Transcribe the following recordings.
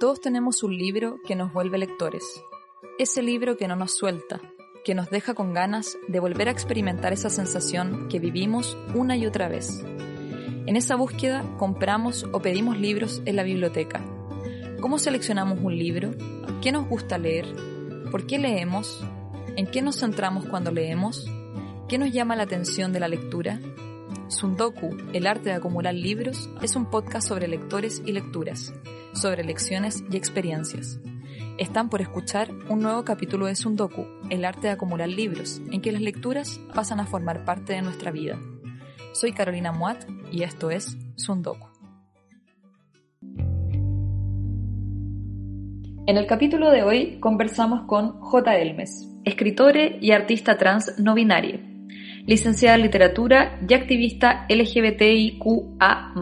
Todos tenemos un libro que nos vuelve lectores. Ese libro que no nos suelta, que nos deja con ganas de volver a experimentar esa sensación que vivimos una y otra vez. En esa búsqueda compramos o pedimos libros en la biblioteca. ¿Cómo seleccionamos un libro? ¿Qué nos gusta leer? ¿Por qué leemos? ¿En qué nos centramos cuando leemos? ¿Qué nos llama la atención de la lectura? Sundoku, el arte de acumular libros, es un podcast sobre lectores y lecturas, sobre lecciones y experiencias. Están por escuchar un nuevo capítulo de Sundoku, el arte de acumular libros, en que las lecturas pasan a formar parte de nuestra vida. Soy Carolina Muat y esto es Sundoku. En el capítulo de hoy conversamos con J. Elmes, escritore y artista trans no binario licenciada en literatura y activista LGBTIQA+.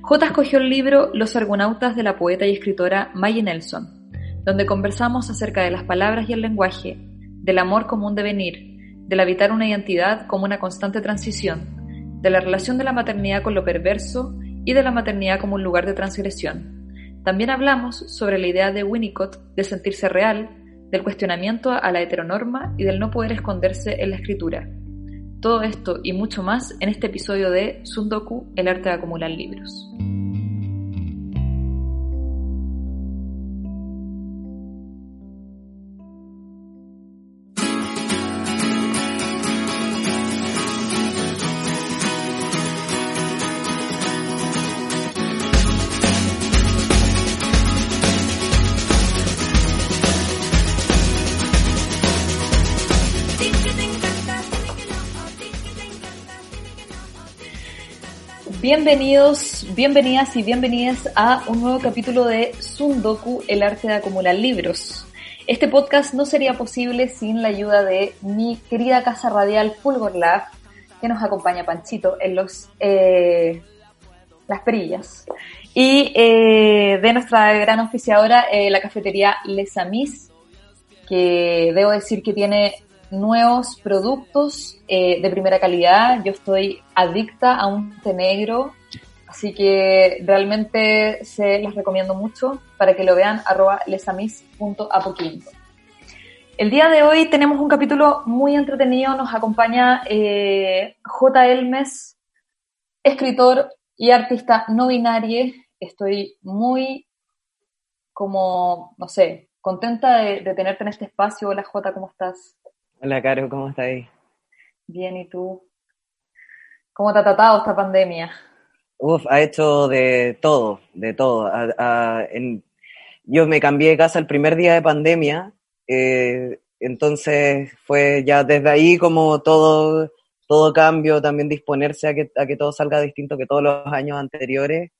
J escogió el libro Los argonautas de la poeta y escritora Maggie Nelson, donde conversamos acerca de las palabras y el lenguaje, del amor como un devenir, del habitar una identidad como una constante transición, de la relación de la maternidad con lo perverso y de la maternidad como un lugar de transgresión. También hablamos sobre la idea de Winnicott de sentirse real, del cuestionamiento a la heteronorma y del no poder esconderse en la escritura. Todo esto y mucho más en este episodio de Sundoku, el arte de acumular libros. Bienvenidos, bienvenidas y bienvenidas a un nuevo capítulo de Sundoku, el arte de acumular libros. Este podcast no sería posible sin la ayuda de mi querida casa radial Fulgor Lab, que nos acompaña Panchito en los eh, las perillas. Y eh, de nuestra gran oficiadora, eh, la cafetería Les Amis, que debo decir que tiene nuevos productos eh, de primera calidad. Yo estoy adicta a un té negro, así que realmente se las recomiendo mucho para que lo vean arroba lesamis.apoquinto. El día de hoy tenemos un capítulo muy entretenido, nos acompaña eh, J. Elmes, escritor y artista no binario. Estoy muy como, no sé, contenta de, de tenerte en este espacio. Hola J, ¿cómo estás? Hola, Caro, ¿cómo estás ahí? Bien, ¿y tú? ¿Cómo te ha tratado esta pandemia? Uf, ha hecho de todo, de todo. yo me cambié de casa el primer día de pandemia, eh, entonces fue ya desde ahí como todo, todo cambio, también disponerse a que, a que todo salga distinto que todos los años anteriores.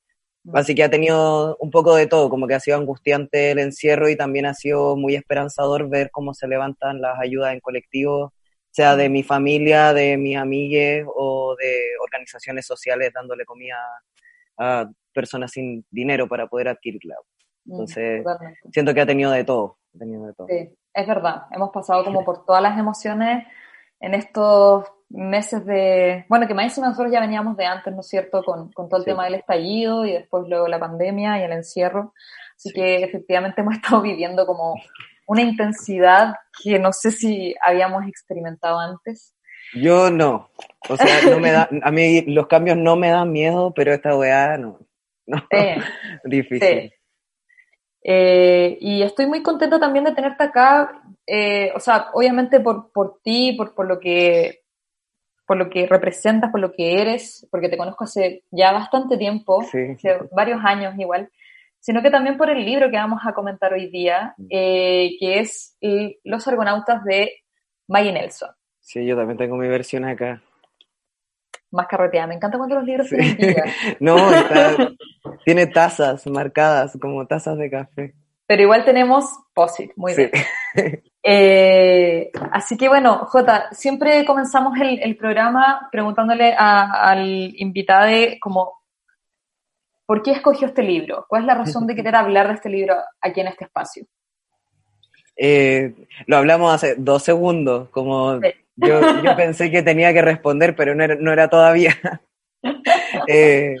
Mm. Así que ha tenido un poco de todo, como que ha sido angustiante el encierro y también ha sido muy esperanzador ver cómo se levantan las ayudas en colectivo, sea de mm. mi familia, de mis amigues o de organizaciones sociales dándole comida a personas sin dinero para poder adquirirla. Mm, Entonces, siento que ha tenido de todo. Ha tenido de todo. Sí, es verdad. Hemos pasado como por todas las emociones en estos meses de, bueno, que más nosotros ya veníamos de antes, ¿no es cierto?, con, con todo el tema del estallido y después luego la pandemia y el encierro. Así que efectivamente hemos estado viviendo como una intensidad que no sé si habíamos experimentado antes. Yo no. O sea, no me da, a mí los cambios no me dan miedo, pero esta weá no. no. Difícil. Eh, y estoy muy contenta también de tenerte acá, eh, o sea, obviamente por, por ti, por, por, lo que, por lo que representas, por lo que eres, porque te conozco hace ya bastante tiempo, hace varios años igual, sino que también por el libro que vamos a comentar hoy día, mm. eh, que es Los Argonautas de Maggie Nelson. Sí, yo también tengo mi versión acá. más carreteada. Me encanta cuando los libros tienen vida. no, tiene tazas marcadas como tazas de café. Pero igual tenemos POSIT, muy bien. Eh, así que bueno, Jota, siempre comenzamos el, programa preguntándole al invitado como, ¿por qué escogió este libro? ¿Cuál es la razón de querer hablar de este libro aquí en este espacio? Eh, lo hablamos hace dos segundos, como yo, pensé que tenía que responder, pero no era, no era todavía. Eh,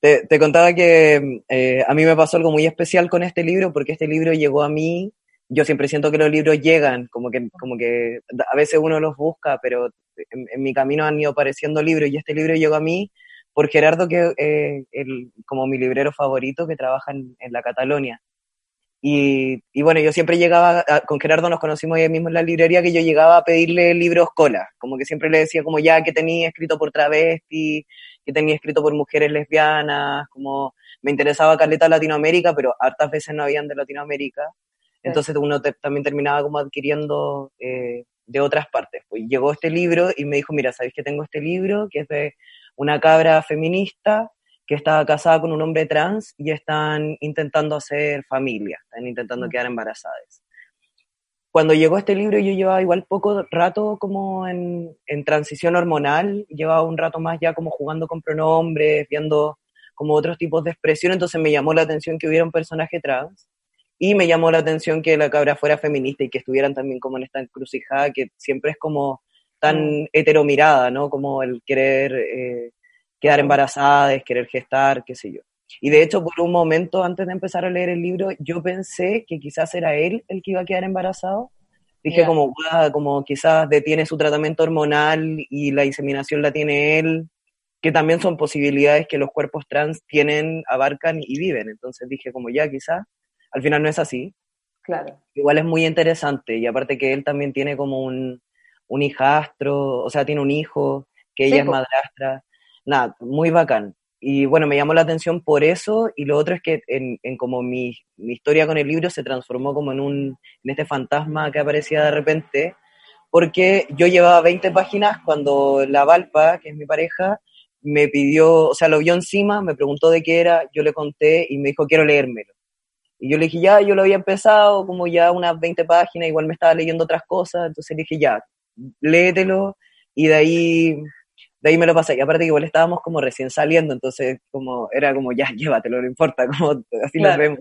te, contaba que eh, a mí me pasó algo muy especial con este libro, porque este libro llegó a mí. Yo siempre siento que los libros llegan, como que, como que a veces uno los busca, pero en, mi camino han ido apareciendo libros y este libro llegó a mí por Gerardo, que eh, como mi librero favorito que trabaja en, en la Catalonia. Y, y, bueno, yo siempre llegaba, con Gerardo nos conocimos ahí mismo en la librería, que yo llegaba a pedirle libros cola, como que siempre le decía como ya que tenía escrito por travesti, que tenía escrito por mujeres lesbianas, como me interesaba Carleta Latinoamérica, pero hartas veces no habían de Latinoamérica, entonces uno también terminaba como adquiriendo eh, de otras partes. Pues llegó este libro y me dijo, mira, ¿sabéis que tengo este libro? Que es de una cabra feminista que está casada con un hombre trans y están intentando hacer familia, están intentando mm. quedar embarazadas. Cuando llegó este libro yo llevaba igual poco rato como en, en transición hormonal, llevaba un rato más ya como jugando con pronombres, viendo como otros tipos de expresión, entonces me llamó la atención que hubiera un personaje trans y me llamó la atención que la cabra fuera feminista y que estuvieran también como en esta encrucijada que siempre es como tan mm. heteromirada, ¿no? Como el querer eh, quedar embarazada, es querer gestar, qué sé yo. Y de hecho, por un momento, antes de empezar a leer el libro, yo pensé que quizás era él el que iba a quedar embarazado. Dije como, como quizás detiene su tratamiento hormonal y la inseminación la tiene él, que también son posibilidades que los cuerpos trans tienen, abarcan y viven. Entonces dije como ya quizás, al final no es así. Claro. Igual es muy interesante y aparte que él también tiene como un, un hijastro, o sea, tiene un hijo, que ella es madrastra nada, muy bacán. Y bueno, me llamó la atención por eso, y lo otro es que en, en como mi, mi, historia con el libro se transformó como en, un, en este fantasma que aparecía de repente, porque yo llevaba 20 páginas cuando la Valpa, que es mi pareja, me pidió, o sea, lo vio encima, me preguntó de qué era, yo le conté y me dijo, quiero leérmelo. Y yo le dije, ya, yo lo había empezado, como ya unas 20 páginas, igual me estaba leyendo otras cosas, entonces le dije, ya, léetelo, y de ahí de ahí me lo pasé. Y aparte que igual estábamos como recién saliendo, entonces como era como, ya, llévatelo, no importa, como así nos vemos.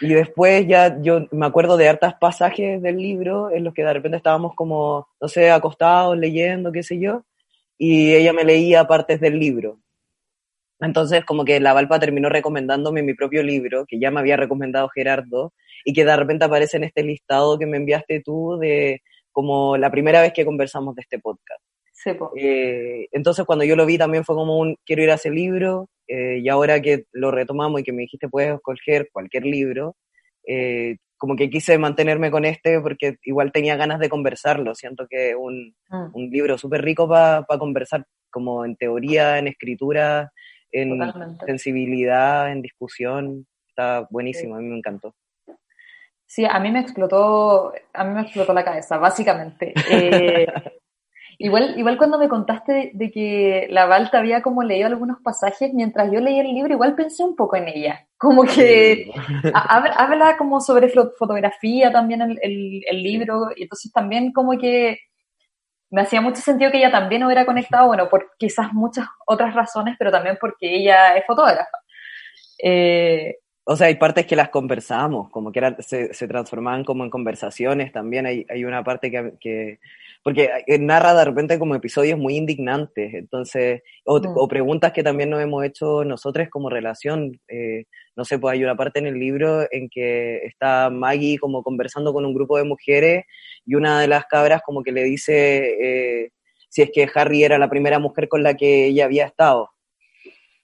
y después ya yo me acuerdo de hartas pasajes del libro en los que de repente estábamos como, no sé, acostados, leyendo, qué sé yo, y ella me leía partes del libro. Entonces, como que la Valpa terminó recomendándome mi propio libro, que ya me había recomendado Gerardo, y que de repente aparece en este listado que me enviaste tú de como la primera vez que conversamos de este podcast. Sí, eh, entonces cuando yo lo vi también fue como un, quiero ir a ese libro, eh, y ahora que lo retomamos y que me dijiste puedes escoger cualquier libro, eh, como que quise mantenerme con este porque igual tenía ganas de conversarlo, siento que un, mm. un libro súper rico para conversar como en teoría, en escritura, en sensibilidad, en discusión, está buenísimo, a mí me encantó. Sí, a mí me explotó, a mí me explotó la cabeza, básicamente. Eh, igual, igual cuando me contaste de, que la Val había como leído algunos pasajes, mientras yo leía el libro, igual pensé un poco en ella. Como que habla, como sobre fotografía también el, el, libro, y entonces también como que me hacía mucho sentido que ella también hubiera conectado, bueno, por quizás muchas otras razones, pero también porque ella es fotógrafa. Eh, o sea, hay partes que las conversamos, como que se, se, transformaban como en conversaciones también. Hay, hay una parte que, que, Porque narra de repente como episodios muy indignantes, entonces. O, mm. preguntas que también nos hemos hecho nosotros como relación. Eh, no sé, pues hay una parte en el libro en que está Maggie como conversando con un grupo de mujeres y una de las cabras como que le dice eh, si es que Harry era la primera mujer con la que ella había estado.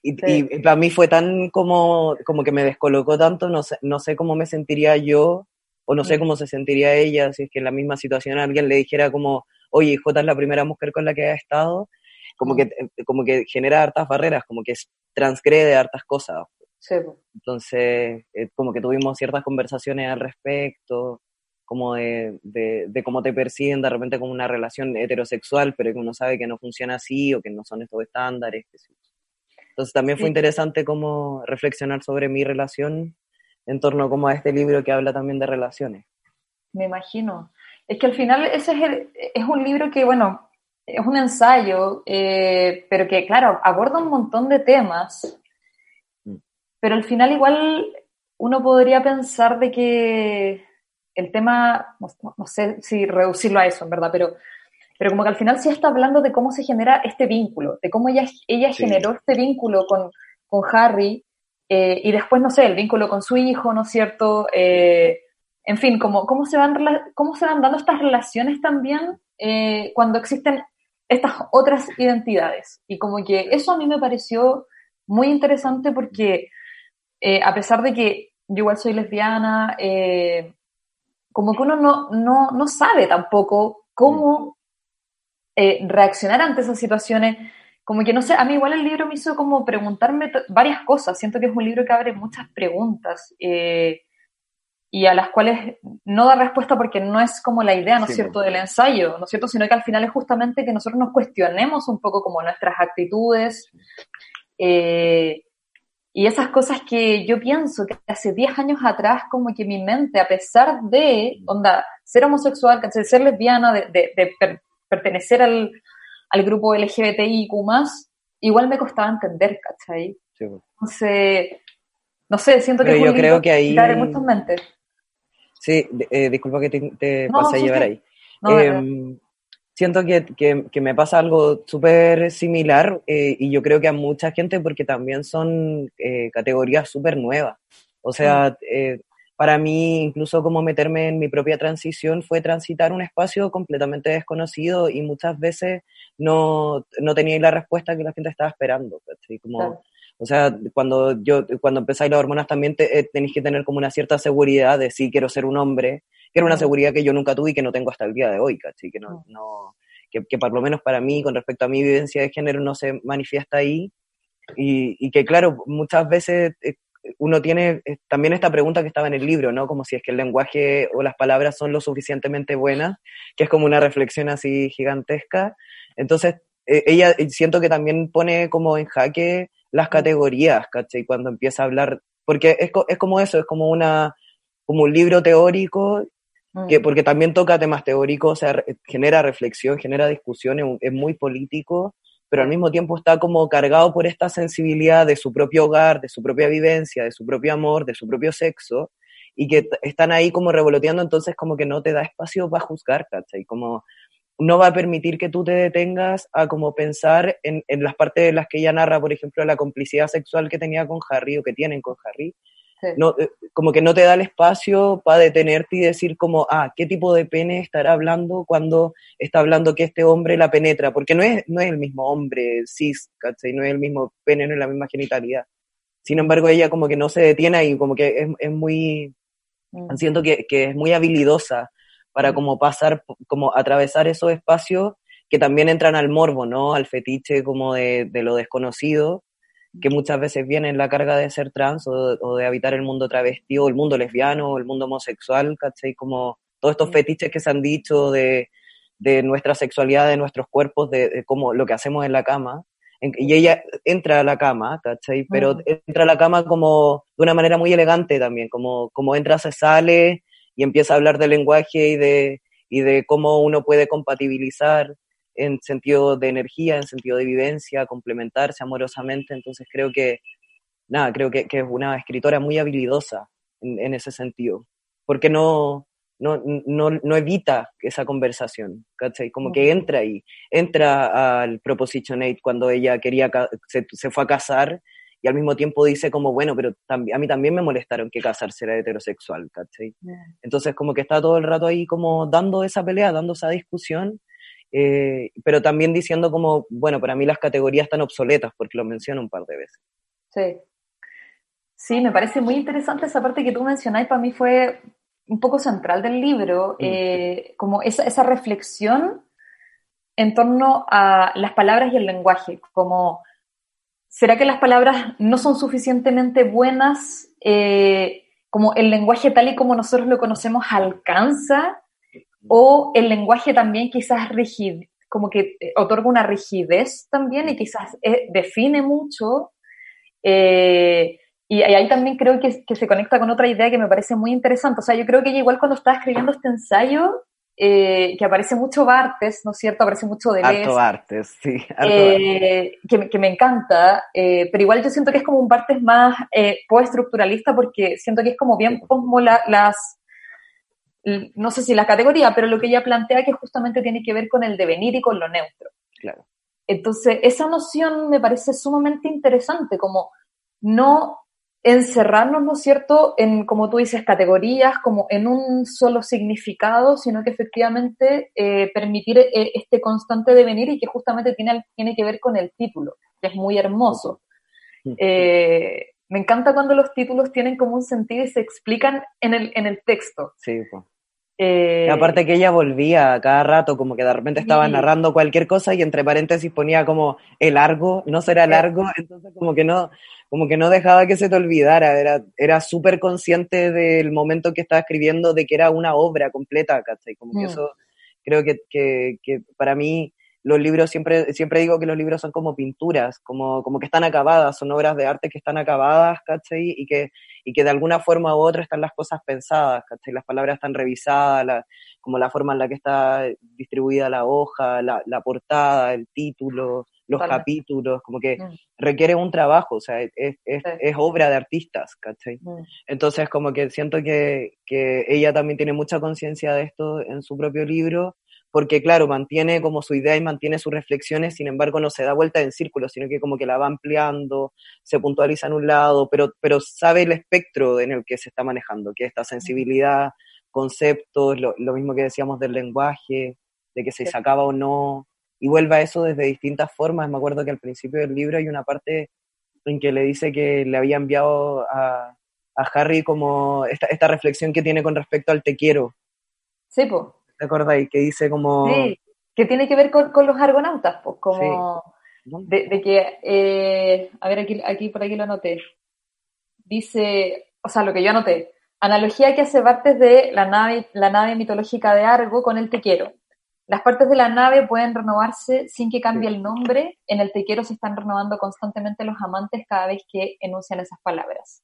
Y, para mí fue tan como, como que me descolocó tanto, no sé, no sé cómo me sentiría yo o no sé mm. cómo se sentiría ella si es que en la misma situación alguien le dijera como, oye, Jota es la primera mujer con la que ha estado, como, mm. que, como que genera hartas barreras, como que transgrede hartas cosas. Sí. Entonces, eh, como que tuvimos ciertas conversaciones al respecto. como de, de, cómo te perciben de repente como una relación heterosexual, pero que uno sabe que no funciona así o que no son estos estándares. Entonces también fue interesante como reflexionar sobre mi relación en torno como a este libro que habla también de relaciones. Me imagino. Es que al final ese es, es un libro que, bueno, es un ensayo, eh, pero que, claro, aborda un montón de temas, mm. pero al final igual uno podría pensar de que el tema, no, sé si reducirlo a eso, en verdad, pero, pero como que al final sí está hablando de cómo se genera este vínculo, de cómo ella, ella generó este vínculo con, con Harry, eh, y después, no sé, el vínculo con su hijo, ¿no es cierto? Eh, en fin, cómo, cómo, se van, cómo se van dando estas relaciones también eh, cuando existen estas otras identidades. Y como que eso a mí me pareció muy interesante porque a pesar de que yo igual soy lesbiana, como que uno no, no, no sabe tampoco cómo eh, reaccionar ante esas situaciones. Como que no sé, a mí igual el libro me hizo como preguntarme varias cosas. Siento que es un libro que abre muchas preguntas eh, y a las cuales no da respuesta porque no es como la idea, ¿no es cierto?, del ensayo, ¿no es cierto?, sino que al final es justamente que nosotros nos cuestionemos un poco como nuestras actitudes. Eh, y esas cosas que yo pienso que hace 10 años atrás, como que mi mente, a pesar de, onda, ser homosexual, de ser lesbiana, de, pertenecer al, grupo LGBTIQ+, igual me costaba entender, ¿cachai? Sí. Entonces, no sé, siento que yo creo que ahí... en muchas mentes. Sí, eh, disculpa que te, pase a llevar ahí. Em, siento que, que, me pasa algo súper similar eh, y yo creo que a mucha gente porque también son eh, categorías súper nuevas. O sea, mm. eh, para mí incluso como meterme en mi propia transición fue transitar un espacio completamente desconocido y muchas veces no, no tenía la respuesta que la gente estaba esperando. Como, O sea, cuando yo cuando empezáis las hormonas también tenéis que tener como una cierta seguridad de si quiero ser un hombre que era una seguridad que yo nunca tuve y que no tengo hasta el día de hoy, ¿cachai? Que, no, no que, que, por lo menos para mí, con respecto a mi vivencia de género, no se manifiesta ahí. Y, y que, claro, muchas veces eh, uno tiene eh, también esta pregunta que estaba en el libro, ¿no? Como si es que el lenguaje o las palabras son lo suficientemente buenas, que es como una reflexión así gigantesca. Entonces, eh, ella siento que también pone como en jaque las categorías, ¿cachai? Cuando empieza a hablar, porque es, es como eso, es como una como un libro teórico que, mm. porque también toca temas teóricos, o sea, genera reflexión, genera discusión, es, muy político, pero al mismo tiempo está como cargado por esta sensibilidad de su propio hogar, de su propia vivencia, de su propio amor, de su propio sexo, y que están ahí como revoloteando, entonces como que no te da espacio para juzgar, ¿cachai? Como no va a permitir que tú te detengas a como pensar en, en las partes de las que ella narra, por ejemplo, la complicidad sexual que tenía con Harry o que tienen con Harry, no, eh, como que no te da el espacio para detenerte y decir como, ah, ¿qué tipo de pene estará hablando cuando está hablando que este hombre la penetra? Porque no es, no es el mismo hombre cis, ¿cachai? No es el mismo pene, no es la misma genitalidad. Sin embargo, ella como que no se detiene ahí, como que es, es muy, mm. siento que, que, es muy habilidosa para mm. como pasar, como atravesar esos espacios que también entran al morbo, ¿no? Al fetiche como de, de lo desconocido que muchas veces viene en la carga de ser trans o, de habitar el mundo travesti o el mundo lesbiano o el mundo homosexual, ¿cachai? Como todos estos fetiches que se han dicho de, de nuestra sexualidad, de nuestros cuerpos, de, de cómo lo que hacemos en la cama. y ella entra a la cama, ¿cachai? Pero entra a la cama como de una manera muy elegante también, como, como entra, se sale y empieza a hablar del lenguaje y de, y de cómo uno puede compatibilizar en sentido de energía, en sentido de vivencia, complementarse amorosamente. Entonces creo que, nada, creo que, es una escritora muy habilidosa en, ese sentido, porque no, no, no, no, evita esa conversación, ¿cachai? Como que entra ahí, entra al Proposition 8 cuando ella quería, se, se, fue a casar y al mismo tiempo dice como, bueno, pero a mí también me molestaron que casarse era heterosexual, ¿cachai? Entonces como que está todo el rato ahí como dando esa pelea, dando esa discusión eh, pero también diciendo como, bueno, para mí las categorías están obsoletas, porque lo menciono un par de veces. Sí. Sí, me parece muy interesante esa parte que tú mencionáis, para mí fue un poco central del libro, mm. eh, como esa, esa, reflexión en torno a las palabras y el lenguaje, como, ¿será que las palabras no son suficientemente buenas? Eh, como el lenguaje tal y como nosotros lo conocemos alcanza o el lenguaje también quizás rígido, como que eh, otorga una rigidez también y quizás eh, define mucho. Eh, y ahí también creo que, que, se conecta con otra idea que me parece muy interesante. O sea, yo creo que igual cuando estaba escribiendo este ensayo, que aparece mucho Bartes, ¿no es cierto? Aparece mucho Deleuze. Harto Bartes, sí. que, que, me encanta, pero igual yo siento que es como un Bartes más post-estructuralista porque siento que es como bien como las no sé si la categoría, pero lo que ella plantea que justamente tiene que ver con el devenir y con lo neutro. Claro. Entonces, esa noción me parece sumamente interesante, como no encerrarnos, ¿no es cierto?, en, como tú dices, categorías, como en un solo significado, sino que efectivamente eh, permitir eh, este constante devenir y que justamente tiene, tiene que ver con el título, que es muy hermoso. Eh, me encanta cuando los títulos tienen como un sentido y se explican en el, en el texto. Sí, pues. Eh, aparte que ella volvía cada rato, como que de repente estaba narrando cualquier cosa y entre paréntesis ponía como el largo, no será largo, entonces como que no, como que no dejaba que se te olvidara, era, era súper consciente del momento que estaba escribiendo, de que era una obra completa, ¿cachai? Como que mm. eso creo que, que, que para mí los libros, siempre, siempre digo que los libros son como pinturas, como, como que están acabadas, son obras de arte que están acabadas, ¿cachai? Y que, y que de alguna forma u otra están las cosas pensadas, ¿cachai? Las palabras están revisadas, como la forma en la que está distribuida la hoja, la, la portada, el título, los capítulos, como que mm. requiere un trabajo, o sea, es, es, es obra de artistas, ¿cachai? Mm. Entonces, como que siento que, que ella también tiene mucha conciencia de esto en su propio libro porque claro, mantiene como su idea y mantiene sus reflexiones, sin embargo no se da vuelta en círculo, sino que como que la va ampliando, se puntualiza en un lado, pero, pero sabe el espectro en el que se está manejando, que esta sensibilidad, conceptos, lo, mismo que decíamos del lenguaje, de que se sacaba o no, y vuelve a eso desde distintas formas. Me acuerdo que al principio del libro hay una parte en que le dice que le había enviado a, a Harry como esta, esta reflexión que tiene con respecto al te quiero. Sí, pues ¿te acordáis? Que dice como... Sí, que tiene que ver con, los argonautas, pues, como... De, que, eh, a ver, aquí, aquí por aquí lo anoté. Dice, o sea, lo que yo anoté, analogía que hace partes de la nave, la nave mitológica de Argo con el tequero. Las partes de la nave pueden renovarse sin que cambie el nombre. En el tequero se están renovando constantemente los amantes cada vez que enuncian esas palabras.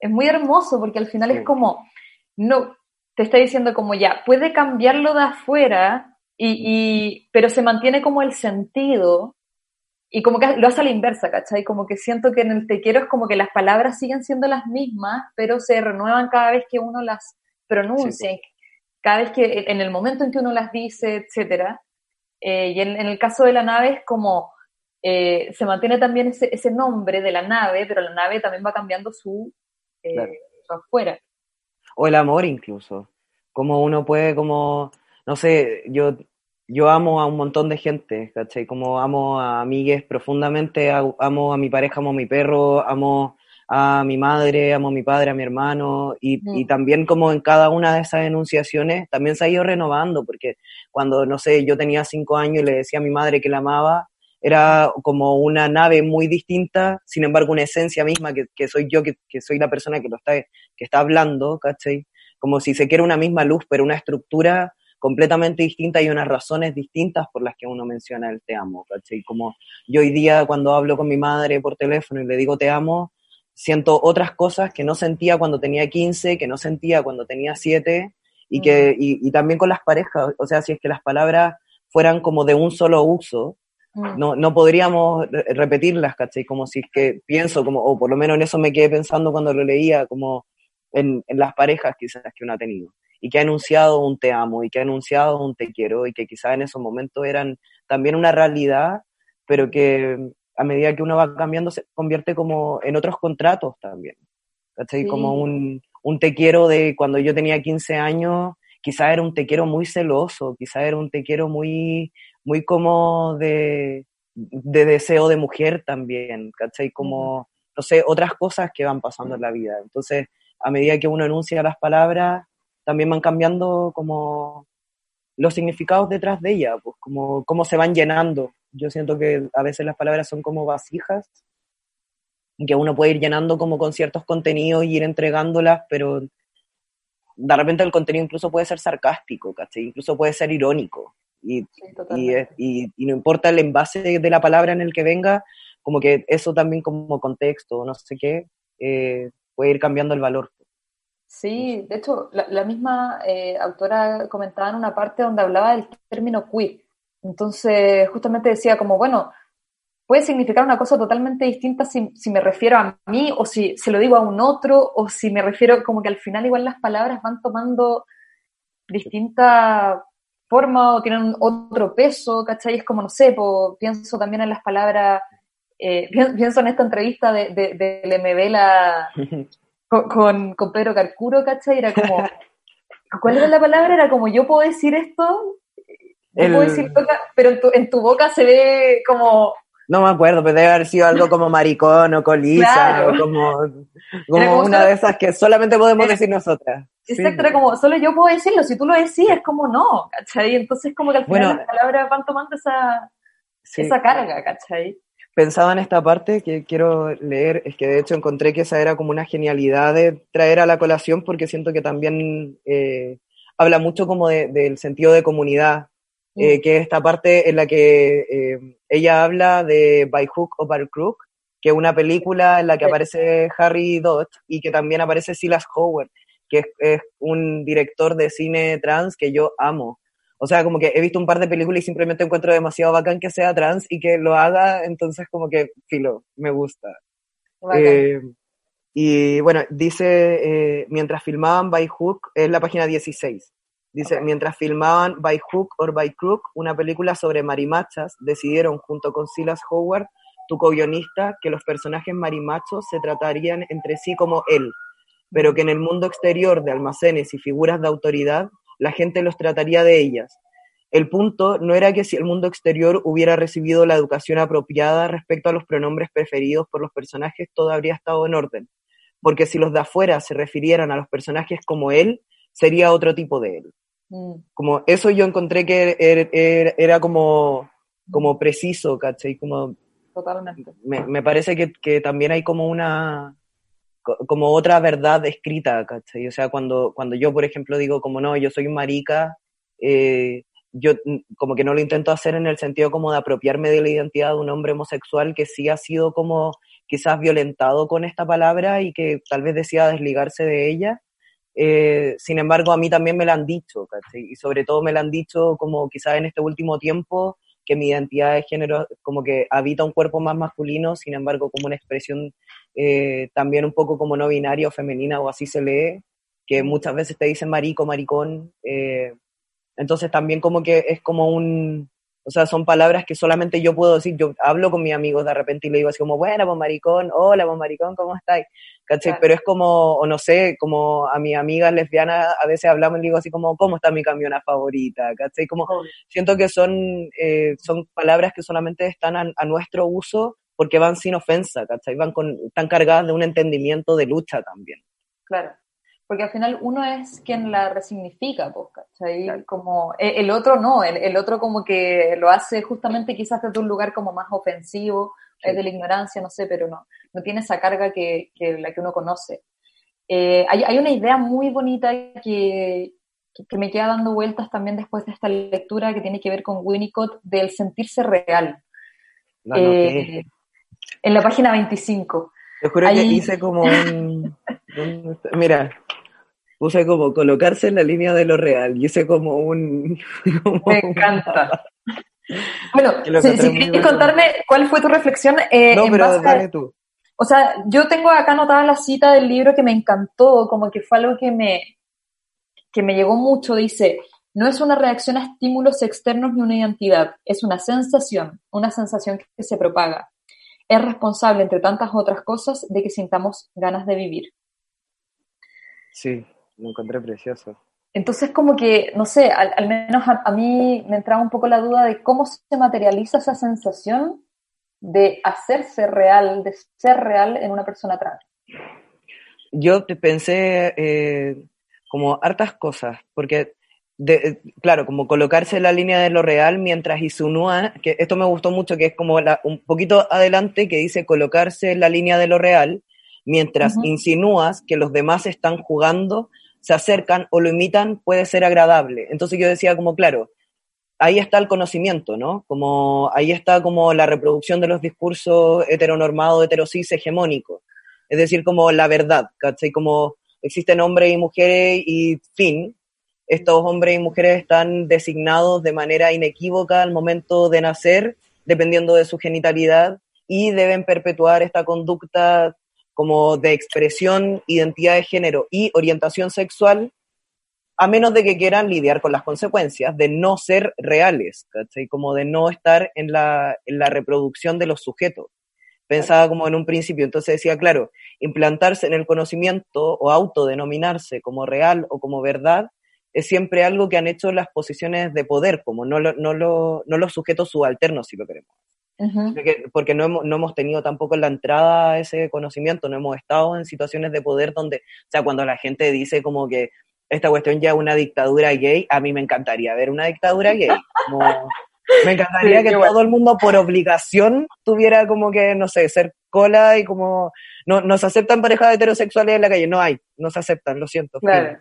Es muy hermoso porque al final es como, no, te está diciendo como ya, puede cambiarlo de afuera, y, pero se mantiene como el sentido, y como que lo hace a la inversa, ¿cachai? Como que siento que en el te quiero es como que las palabras siguen siendo las mismas, pero se renuevan cada vez que uno las pronuncia, cada vez que, en el momento en que uno las dice, etcétera. Eh, y en, el caso de la nave es como, eh, se mantiene también ese, ese, nombre de la nave, pero la nave también va cambiando su, eh, su afuera o el amor incluso. Como uno puede, como, no sé, yo, yo amo a un montón de gente, ¿cachai? Como amo a amigues profundamente, amo a mi pareja, amo a mi perro, amo a mi madre, amo a mi padre, a mi hermano, y, y, también como en cada una de esas enunciaciones también se ha ido renovando, porque cuando, no sé, yo tenía cinco años y le decía a mi madre que la amaba, era como una nave muy distinta, sin embargo una esencia misma que, que soy yo, que, que, soy la persona que lo está, que está hablando, ¿cachai? Como si se quiera una misma luz, pero una estructura completamente distinta y unas razones distintas por las que uno menciona el te amo, ¿cachai? Como yo hoy día cuando hablo con mi madre por teléfono y le digo te amo, siento otras cosas que no sentía cuando tenía 15, que no sentía cuando tenía 7 y que mm. y, y también con las parejas, o sea, si es que las palabras fueran como de un solo uso. No, no podríamos repetirlas, ¿cachai? Como si es que pienso, como, o por lo menos en eso me quedé pensando cuando lo leía, como en, en las parejas quizás que uno ha tenido, y que ha anunciado un te amo, y que ha anunciado un te quiero, y que quizás en esos momentos eran también una realidad, pero que a medida que uno va cambiando se convierte como en otros contratos también, ¿cachai? Como un, un te quiero de cuando yo tenía 15 años, quizás era un te quiero muy celoso, quizás era un te quiero muy muy como de, de deseo de mujer también, ¿cachai? Como, no sé, otras cosas que van pasando en la vida. Entonces, a medida que uno enuncia las palabras, también van cambiando como los significados detrás de ella, pues como cómo se van llenando. Yo siento que a veces las palabras son como vasijas que uno puede ir llenando como con ciertos contenidos y ir entregándolas, pero de repente el contenido incluso puede ser sarcástico, ¿cachai? Incluso puede ser irónico. Y, y, y, no importa el envase de la palabra en el que venga, como que eso también como contexto, no sé qué, eh, puede ir cambiando el valor. Sí, de hecho, la, misma eh, autora comentaba en una parte donde hablaba del término queer. Entonces, justamente decía como, bueno, puede significar una cosa totalmente distinta si, me refiero a mí o si se lo digo a un otro o si me refiero como que al final igual las palabras van tomando distinta forma o tienen otro peso, ¿cachai? Es como, no sé, pienso también en las palabras, eh, pienso en esta entrevista de, de, con, con, Pedro Carcuro, ¿cachai? Era como, ¿cuál era la palabra? Era como, yo puedo decir esto, yo puedo decir, pero en tu, en tu boca se ve como no me acuerdo, pero debe haber sido algo como maricón o colisa, o como, como, una de esas que solamente podemos decir nosotras. Exacto, era como, solo yo puedo decirlo, si tú lo decís es como no, ¿cachai? Entonces como que al final las palabras van tomando esa, esa carga, ¿cachai? Pensaba en esta parte que quiero leer, es que de hecho encontré que esa era como una genialidad de traer a la colación porque siento que también eh, habla mucho como del sentido de comunidad, eh, que es esta parte en la que eh, ella habla de By Hook o By Crook, que es una película en la que aparece Harry Dodge y que también aparece Silas Howard, que es, un director de cine trans que yo amo. O sea, como que he visto un par de películas y simplemente encuentro demasiado bacán que sea trans y que lo haga, entonces como que, filo, me gusta. Eh, y bueno, dice, mientras filmaban By Hook, es la página 16. Dice, mientras filmaban By Hook or By Crook, una película sobre marimachas, decidieron junto con Silas Howard, tu co-guionista, que los personajes marimachos se tratarían entre sí como él, pero que en el mundo exterior de almacenes y figuras de autoridad, la gente los trataría de ellas. El punto no era que si el mundo exterior hubiera recibido la educación apropiada respecto a los pronombres preferidos por los personajes, todo habría estado en orden, porque si los de afuera se refirieran a los personajes como él, sería otro tipo de él. Mm. Como eso yo encontré que er, er, era, como, como preciso, ¿cachai? Como, Totalmente. Me, parece que, también hay como una, como otra verdad escrita, ¿cachai? O sea, cuando, cuando yo, por ejemplo, digo como no, yo soy marica, eh, yo como que no lo intento hacer en el sentido como de apropiarme de la identidad de un hombre homosexual que sí ha sido como quizás violentado con esta palabra y que tal vez decida desligarse de ella, eh, sin embargo, a mí también me lo han dicho, y sobre todo me lo han dicho como quizás en este último tiempo, que mi identidad de género como que habita un cuerpo más masculino, sin embargo, como una expresión eh, también un poco como no binaria o femenina o así se lee, que muchas veces te dicen marico, maricón. Eh, entonces también como que es como un, o sea, son palabras que solamente yo puedo decir. Yo hablo con mis amigos de repente y le digo así como, bueno, pues maricón, hola, pues maricón, ¿cómo estáis? ¿Cachai? Pero es como, o no sé, como a mis amigas lesbianas a veces hablamos y le digo así como, ¿cómo está mi camiona favorita? ¿Cachai? Como, siento que son, eh, son palabras que solamente están a, a, nuestro uso porque van sin ofensa, ¿cachai? Van con, están cargadas de un entendimiento de lucha también. Claro porque al final uno es quien la resignifica, pues, ¿cachai? Como, e, el otro no, el, otro como que lo hace justamente quizás desde un lugar como más ofensivo, es de la ignorancia, no sé, pero no, no tiene esa carga que, la que uno conoce. Eh, hay, una idea muy bonita que, que, me queda dando vueltas también después de esta lectura que tiene que ver con Winnicott del sentirse real. Eh, en la página 25. Yo juro que hice como un mira, puse como colocarse en la línea de lo real. Y hice como un. Me encanta. bueno, si, quieres contarme cuál fue tu reflexión. Eh, no, pero dale tú. O sea, yo tengo acá anotada la cita del libro que me encantó, como que fue algo que me, que me llegó mucho. Dice: No es una reacción a estímulos externos ni una identidad, es una sensación, una sensación que se propaga. Es responsable, entre tantas otras cosas, de que sintamos ganas de vivir. Sí, lo encontré precioso. Entonces, como que, no sé, al, menos a, mí me entraba un poco la duda de cómo se materializa esa sensación de hacerse real, de ser real en una persona trans. Yo pensé eh, como hartas cosas, porque de, claro, como colocarse en la línea de lo real mientras insinúa, que esto me gustó mucho, que es como un poquito adelante que dice colocarse en la línea de lo real, mientras insinúas que los demás están jugando, se acercan o lo imitan, puede ser agradable. Entonces yo decía como, claro, ahí está el conocimiento, ¿no? Como ahí está como la reproducción de los discursos heteronormados, heterosis, hegemónicos. Es decir, como la verdad, ¿cachai? Como existen hombres y mujeres y fin, estos hombres y mujeres están designados de manera inequívoca al momento de nacer, dependiendo de su genitalidad, y deben perpetuar esta conducta como de expresión, identidad de género y orientación sexual, a menos de que quieran lidiar con las consecuencias de no ser reales, ¿cachai? Como de no estar en la, en la reproducción de los sujetos. Pensaba como en un principio, entonces decía, claro, implantarse en el conocimiento o autodenominarse como real o como verdad es siempre algo que han hecho las posiciones de poder, como no, lo, no, no los sujetos subalternos, si lo queremos. Porque, no, hemos, no hemos tenido tampoco la entrada ese conocimiento, no hemos estado en situaciones de poder donde, o sea, cuando la gente dice como que esta cuestión ya es una dictadura gay, a mí me encantaría ver una dictadura gay. me encantaría que todo el mundo por obligación tuviera como que, no sé, ser cola y como, no, nos aceptan parejas heterosexuales en la calle, no hay, no se aceptan, lo siento. Claro.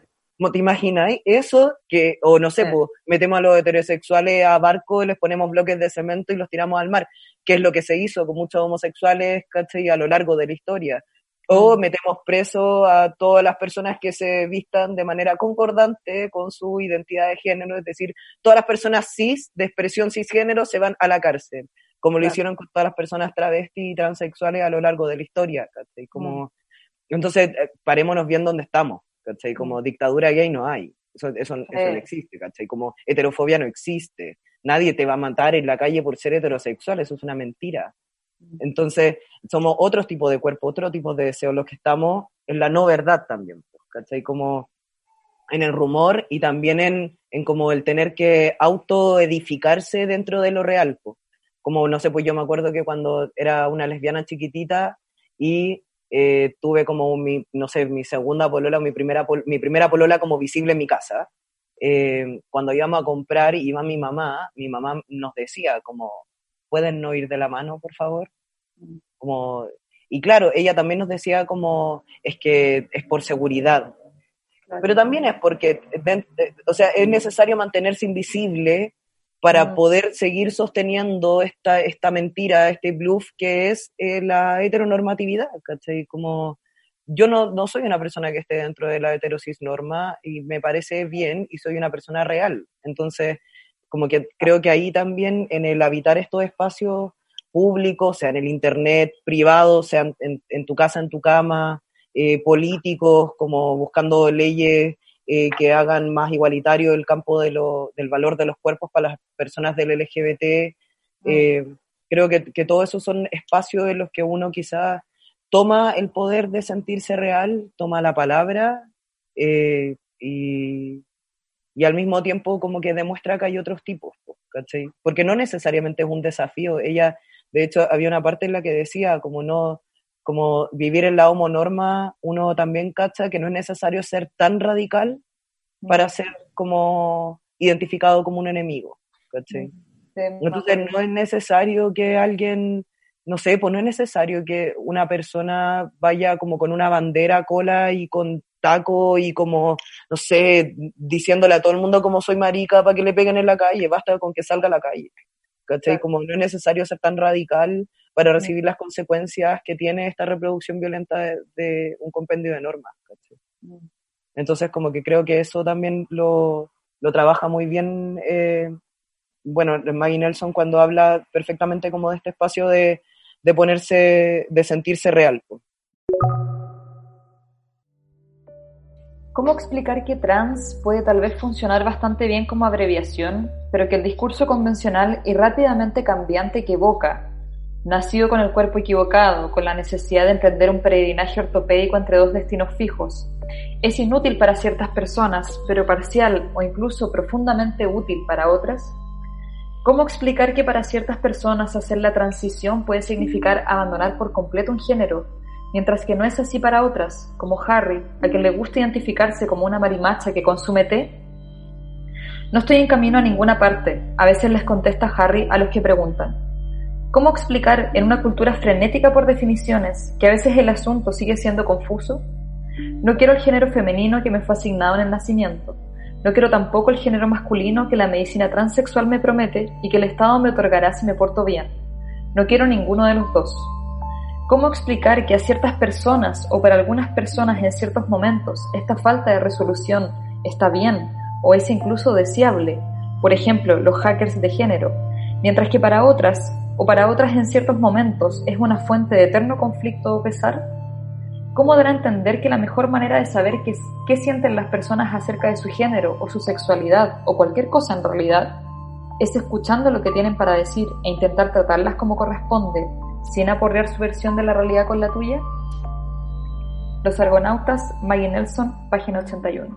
¿Te imagináis eso? Que, o no sé, pues, metemos a los heterosexuales a barco, les ponemos bloques de cemento y los tiramos al mar, que es lo que se hizo con muchos homosexuales, ¿cachai? A lo largo de la historia. O mm. metemos preso a todas las personas que se vistan de manera concordante con su identidad de género, es decir, todas las personas cis, de expresión cisgénero, se van a la cárcel, como lo hicieron con todas las personas travestis y transexuales a lo largo de la historia, ¿cachai? Como, mm. Entonces, eh, parémonos bien dónde estamos. ¿cachai? Como dictadura gay no hay, eso, eso, no existe, ¿cachai? Como heterofobia no existe, nadie te va a matar en la calle por ser heterosexual, eso es una mentira. Entonces, somos otros tipos de cuerpo, otro tipo de deseo, los que estamos en la no verdad también, ¿cachai? Como en el rumor y también en, en como el tener que autoedificarse dentro de lo real. Como, no sé, pues yo me acuerdo que cuando era una lesbiana chiquitita y eh, tuve como mi, no sé, mi segunda polola, mi primera, mi primera polola como visible en mi casa. Eh, cuando íbamos a comprar, iba mi mamá, mi mamá nos decía como, ¿pueden no ir de la mano, por favor? Como, y claro, ella también nos decía como, es que es por seguridad. Pero también es porque, o sea, es necesario mantenerse invisible para poder seguir sosteniendo esta, esta mentira, este bluff que es eh, la heteronormatividad, ¿cachai? Como yo no, no soy una persona que esté dentro de la heterosis norma y me parece bien y soy una persona real. Entonces, como que creo que ahí también en el habitar estos espacios públicos, sea en el internet, privado, sea en, en tu casa, en tu cama, eh, políticos, como buscando leyes eh, que hagan más igualitario el campo de lo, del valor de los cuerpos para las personas del LGBT. Mm. Eh, creo que, que todo eso son espacios en los que uno quizás toma el poder de sentirse real, toma la palabra eh, y, y, al mismo tiempo como que demuestra que hay otros tipos, ¿cachai? Porque no necesariamente es un desafío. Ella, de hecho, había una parte en la que decía como no, como vivir en la homonorma, uno también cacha que no es necesario ser tan radical para mm. ser como identificado como un enemigo. ¿cachai? Entonces no es necesario que alguien, no sé, pues no es necesario que una persona vaya como con una bandera, cola y con taco y como, no sé, diciéndole a todo el mundo como soy marica para que le peguen en la calle, basta con que salga a la calle. ¿Cachai? Como no es necesario ser tan radical para recibir las consecuencias que tiene esta reproducción violenta de, un compendio de normas. Entonces, como que creo que eso también lo, lo trabaja muy bien, eh, bueno, Maggie Nelson cuando habla perfectamente como de este espacio de, de ponerse, de sentirse real. ¿Cómo explicar que trans puede tal vez funcionar bastante bien como abreviación, pero que el discurso convencional y rápidamente cambiante que evoca nacido con el cuerpo equivocado, con la necesidad de emprender un peregrinaje ortopédico entre dos destinos fijos. Es inútil para ciertas personas, pero parcial o incluso profundamente útil para otras. ¿Cómo explicar que para ciertas personas hacer la transición puede significar abandonar por completo un género, mientras que no es así para otras, como Harry, a quien le gusta identificarse como una marimacha que consume té? No estoy en camino a ninguna parte, a veces les contesta Harry a los que preguntan. ¿Cómo explicar en una cultura frenética por definiciones que a veces el asunto sigue siendo confuso? No quiero el género femenino que me fue asignado en el nacimiento. No quiero tampoco el género masculino que la medicina transexual me promete y que el Estado me otorgará si me porto bien. No quiero ninguno de los dos. ¿Cómo explicar que a ciertas personas o para algunas personas en ciertos momentos esta falta de resolución está bien o es incluso deseable? Por ejemplo, los hackers de género, mientras que para otras o para otras en ciertos momentos es una fuente de eterno conflicto o pesar? ¿Cómo dará a entender que la mejor manera de saber qué, qué sienten las personas acerca de su género o su sexualidad o cualquier cosa en realidad es escuchando lo que tienen para decir e intentar tratarlas como corresponde sin aporrear su versión de la realidad con la tuya? Los Argonautas, Maggie Nelson, página 81.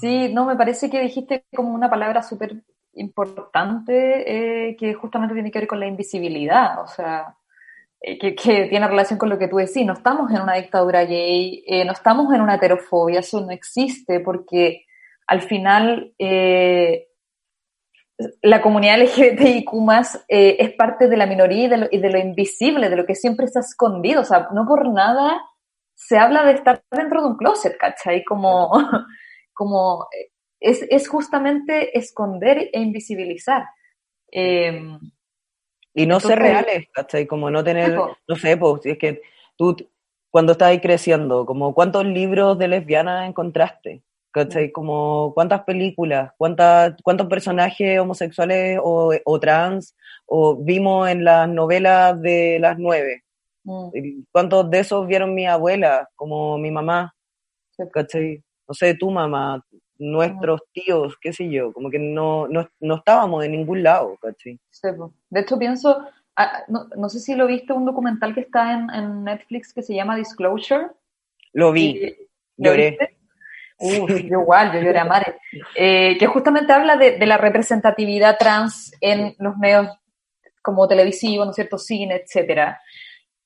Sí, no, me parece que dijiste como una palabra súper importante eh, que justamente tiene que ver con la invisibilidad, o sea, eh, que, tiene relación con lo que tú decís. No estamos en una dictadura gay, eh, no estamos en una heterofobia, eso no existe porque al final la comunidad LGBTIQ eh, es parte de la minoría y de, lo, invisible, de lo que siempre está escondido. O sea, no por nada se habla de estar dentro de un closet, ¿cachai? Como, como es, es justamente esconder e invisibilizar. Em, y no ser reales, ¿cachai? Como no tener, no sé, pues, es que tú cuando estás ahí creciendo, como cuántos libros de lesbiana encontraste, ¿cachai? Como cuántas películas, cuántas, cuántos personajes homosexuales o, o, trans o vimos en las novelas de las nueve. Mm. ¿Cuántos de esos vieron mi abuela, como mi mamá? ¿Cachai? No sé, tu mamá, nuestros tíos, qué sé yo, como que no, no, no estábamos de ningún lado, ¿cachai? de hecho pienso, ah, no, no, sé si lo viste, un documental que está en, en Netflix que se llama Disclosure. Lo vi, lloré. Uf, yo igual, yo lloré a Mare. Eh, que justamente habla de, de, la representatividad trans en los medios como televisivo, ¿no es cierto?, cine, etcétera.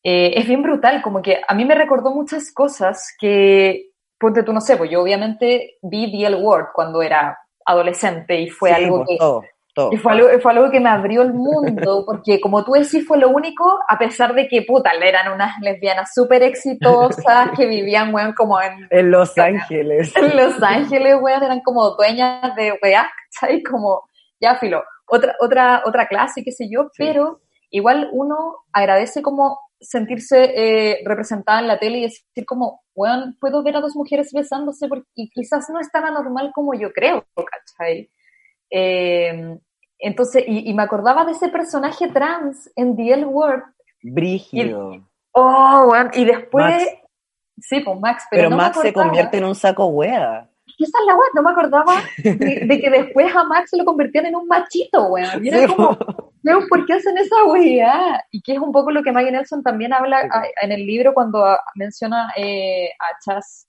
Eh, es bien brutal, como que a mí me recordó muchas cosas que, ponte tú, no sé, pues yo obviamente vi The World cuando era adolescente y fue algo pues, que... Y fue algo, fue algo que me abrió el mundo, porque como tú decís, fue lo único, a pesar de que, puta, eran unas lesbianas súper exitosas que vivían, weón, como en... En Los Ángeles. En Los Ángeles, weón, eran como dueñas de weá, ¿sabes? Como, ya, filo, otra, otra, otra clase, qué sé yo, pero igual uno agradece como sentirse eh, representada en la tele y decir como, weón, puedo ver a dos mujeres besándose porque quizás no es tan anormal como yo creo, ¿cachai? Eh, entonces, y, me acordaba de ese personaje trans en The L Word. Brígido. oh, bueno, y después... Sí, pues Max, pero, pero Max se convierte en un saco wea. Esa es la wea, no me acordaba de, que después a Max lo convertían en un machito, weón. Y como, ¿por qué hacen esa wea? Y que es un poco lo que Maggie Nelson también habla en el libro cuando menciona eh, a Chas,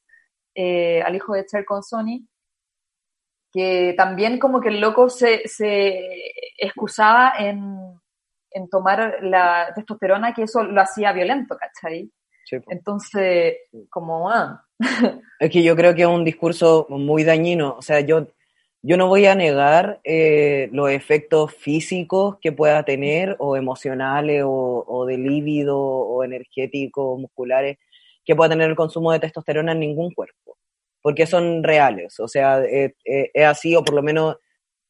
eh, al hijo de Cher con Sony, que también como que el loco se, se excusaba en, en, tomar la testosterona, que eso lo hacía violento, ¿cachai? Entonces, como... Ah. Es que yo creo que es un discurso muy dañino, o sea, yo, yo no voy a negar eh, los efectos físicos que pueda tener, o emocionales, o, o de líbido, o energéticos, musculares, que pueda tener el consumo de testosterona en ningún cuerpo porque son reales, o sea, es, así, o por lo menos